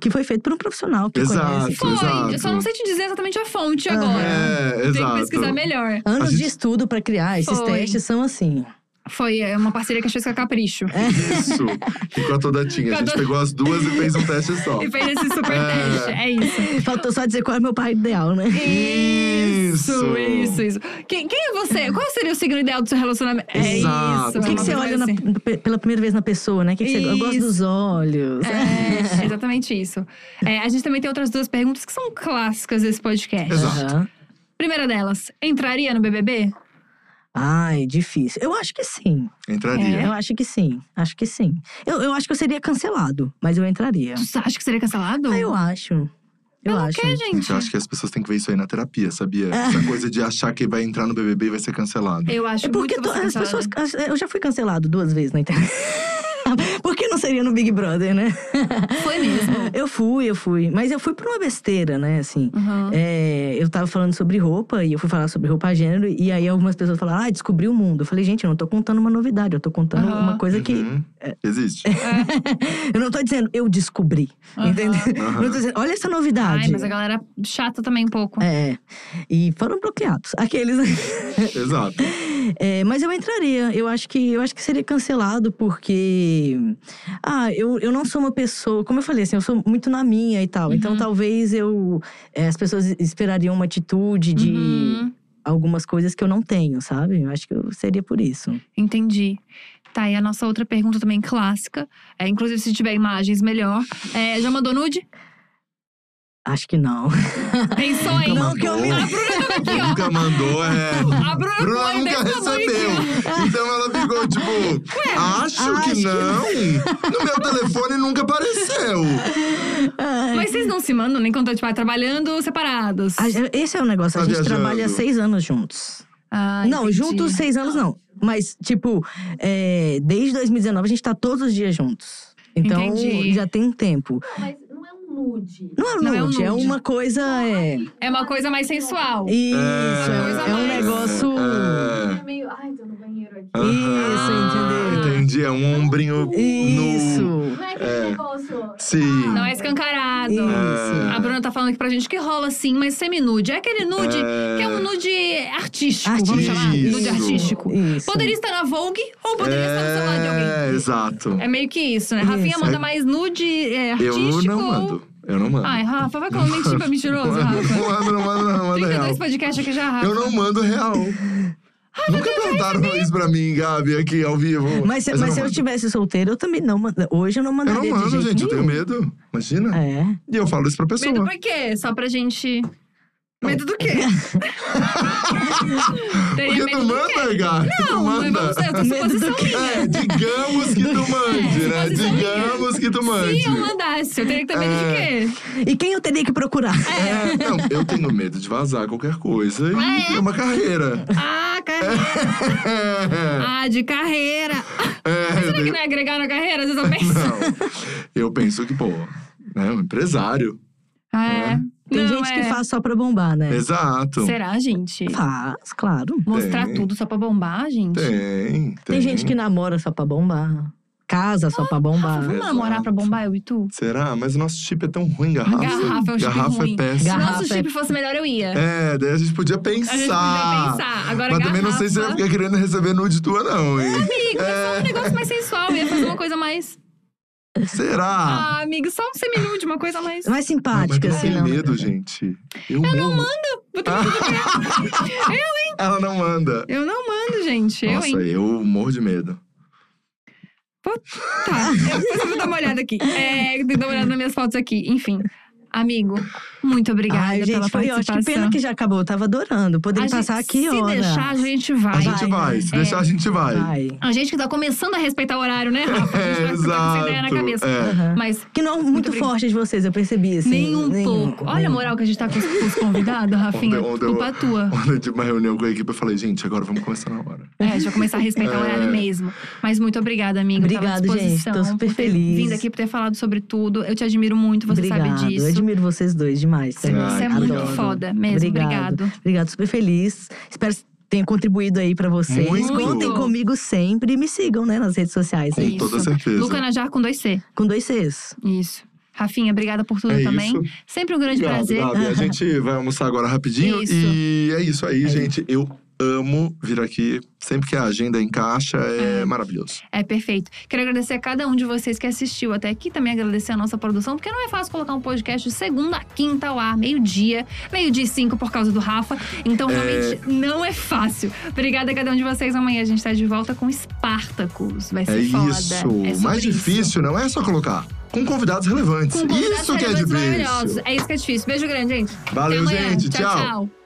que foi feito por um profissional que Exato. conhece. Foi, Exato. eu só não sei te dizer exatamente a fonte agora. É, Tem exato. que pesquisar melhor. Anos gente- de estudo pra criar. Esses Foi. testes são assim. Foi é, uma parceria que a gente fez com a Capricho. Isso. E com a Todatinha. A gente pegou as duas e fez um teste só. E fez esse super É. teste. É isso. Faltou só dizer qual é o meu pai ideal, né? Isso, Isso. isso, isso. Quem, quem é você? Qual seria o signo ideal do seu relacionamento? É Exato. isso. O que, é que você olha na- assim. pe- pela primeira vez na pessoa, né? O que que você, eu gosto dos olhos. É, exatamente isso. É, a gente também tem outras duas perguntas que são clássicas desse podcast. Exato. Aham. Primeira delas, entraria no BBB? Ai, difícil. Eu acho que sim. Entraria. É? Eu acho que sim. Acho que sim. Eu, eu acho que eu seria cancelado, mas eu entraria. Tu acha que seria cancelado? Ah, eu acho. Eu Pelo acho. quê, Gente, gente? eu acho que as pessoas têm que ver isso aí na terapia, sabia? É. Essa coisa de achar que vai entrar no BBB e vai ser cancelado. Eu acho É porque muito que as pessoas. as- Eu já fui cancelado duas vezes na internet. Por que não seria no Big Brother, né? Foi mesmo. Eu fui, eu fui. Mas eu fui por uma besteira, né? Assim. Uhum. É, eu tava falando sobre roupa e eu fui falar sobre roupa gênero. E aí algumas pessoas falaram, ah, descobri o mundo. Eu falei, gente, eu não tô contando uma novidade, eu tô contando Aham. uma coisa que. Uhum. Existe. eu não tô dizendo, eu descobri. Aham. Entendeu? Não tô dizendo, olha essa novidade. Ai, mas a galera chata também um pouco. É. E foram bloqueados. Aqueles. Exato. É, mas eu entraria. Eu acho que eu acho que seria cancelado porque ah, eu, eu não sou uma pessoa, como eu falei assim, eu sou muito na minha e tal. Então Uhum. talvez eu é, as pessoas esperariam uma atitude de Uhum. algumas coisas que eu não tenho, sabe? Eu acho que eu seria por isso. Entendi. Tá, e a nossa outra pergunta também clássica. É, inclusive, se tiver imagens, melhor. É, já mandou nude? Acho que não. Pensou em. Não, que eu me- A Bruna tava aqui, ó. Nunca mandou, é. A Bruna, Bruna foi nunca aqui, recebeu. Então ela ficou tipo, acho, acho que que não. No meu telefone nunca apareceu. ó. Mas vocês não se mandam nem quando tipo, trabalhando separados. A- Esse é o negócio. A Tá gente viajando. trabalha seis anos juntos. Ah, não, entendi. juntos seis anos não. Mas, tipo, é, desde 2019 a gente tá todos os dias juntos. Então Entendi. já tem um tempo. Mas um nude. Não é um Não é um nude, é, nude. uma coisa. É, É uma coisa mais sensual. isso, é, é um mais- negócio. É. É meio, ai, tô no banheiro aqui. Isso, entendeu? É um ombrinho Isso. nu. Não é É. Sim. Não é escancarado. Isso. A Bruna tá falando aqui pra gente que rola sim, mas semi-nude. É aquele nude É. que é um nude artístico, vamos Artístico. chamar? Nude Isso. artístico. Isso. Poderia estar na Vogue ou poderia estar no celular de alguém. É, exato. É meio que isso, né? Rafinha Isso. manda mais nude é, Eu artístico. não mando. Eu não mando. Ai, Rafa, vai como mentir pra mentiroso, Não Rafa. mando, não mando, não mando real. 32 podcasts aqui já, Rafa. Eu não mando real. Nunca perguntaram isso pra mim, Gabi, aqui ao vivo. Mas, se- eu mas não se eu estivesse solteiro, eu também não manda- Hoje eu não Eu não mandaria de mando, jeito gente, eu tenho nenhum. medo. Imagina. É. E eu falo isso pra pessoa. Medo por quê? Só pra gente. Medo do quê? Tu Não, mas manda. vamos eu tô do suposição minha. É, digamos que tu mande, né? suposição Digamos que tu mande. Se eu mandasse, eu teria que ter medo de quê? E quem eu teria que procurar? É, não, eu tenho medo de vazar qualquer coisa e É. ter uma carreira. Ah, carreira. Ah, de carreira. É, Será que não é agregar na carreira? Às vezes eu penso. Não. Eu penso que, pô, né, um empresário. Ah, é. Tem Não, gente é. que faz só pra bombar, né? Exato. Será, gente? Faz, claro. Mostrar Tem. tudo só pra bombar, gente? Tem, tem. Tem gente que namora só pra bombar. Casa só pra bombar. Vamos Exato. namorar pra bombar, eu e tu? Será? Mas o nosso chip é tão ruim, garrafa. Garrafa é um chip Garrafa ruim. é péssimo. Se Garrafa nosso é- chip fosse melhor, eu ia. É, daí a gente podia pensar. A gente podia pensar. Agora, Mas também não sei se eu ia garrafa- ficar querendo receber nude tua, não, hein? Amigo, é só um negócio mais sensual. Eu ia fazer uma coisa mais. Será? Ah, amigo, só um semi-nude, uma coisa mais. Mais Não, mas simpática, eu assim, tenho não. medo, gente. Eu, não mando. Vou ter que- Ela não manda. Eu não mando, gente. Eu, Nossa, hein? eu morro de medo. Tá, eu depois eu vou dar uma olhada aqui. É, tem que dar uma olhada nas minhas fotos aqui. Enfim, amigo, muito obrigada Ai, pela gente, foi ótimo. participação. Que pena que já acabou. Eu tava adorando. Poderia A gente- passar aqui Se horas. deixar, a gente vai. A gente Vai, vai. Se É. deixar, a gente vai. Vai. A gente que tá começando a respeitar o horário, né, Rafa? A gente É, tá, tá com essa ideia na exato. cabeça. É. Mas Que não muito, obrigada. forte de vocês, eu percebi, assim. nem um nenhum, pouco. Olha a moral que a gente tá com os, com os convidados, Rafinha. Ontem- ontem eu- Culpa tua. Ontem eu tive uma reunião com a equipe, eu falei, gente, agora vamos começar na hora. É, a gente vai começar a respeitar o É. horário mesmo. Mas muito obrigada, amigo, Obrigado, pela gente. disposição. Tô super feliz. vindo aqui, por ter falado sobre tudo. Eu te admiro muito, você Obrigado. sabe disso. Eu admiro vocês dois demais Você, também. você é muito obrigado. foda mesmo. Obrigado. Obrigado, super feliz. Espero que tenha contribuído aí pra vocês. Muito. Contem comigo sempre e me sigam, né, nas redes sociais. Com aí. toda certeza. Luca Najar com dois C. Com dois Cs. Isso. Rafinha, obrigada por tudo É também. isso. Sempre um grande Obrigado, prazer. Gabi. A gente vai almoçar agora rapidinho. Isso. E é isso aí, É. gente. Eu amo vir aqui. Sempre que a agenda encaixa, é, maravilhoso. É perfeito. Quero agradecer a cada um de vocês que assistiu até aqui. Também agradecer a nossa produção, porque não é fácil colocar um podcast de segunda a quinta ao ar, meio-dia, meio-dia e cinco por causa do Rafa. Então, É. realmente, não é fácil. Obrigada a cada um de vocês. Amanhã a gente tá de volta com Spartacus. Vai ser É foda. isso. É mais isso. difícil não é só colocar. Com convidados relevantes. Com convidados isso que é difícil. É isso que é difícil. Beijo grande, gente. Valeu, gente. tchau. tchau.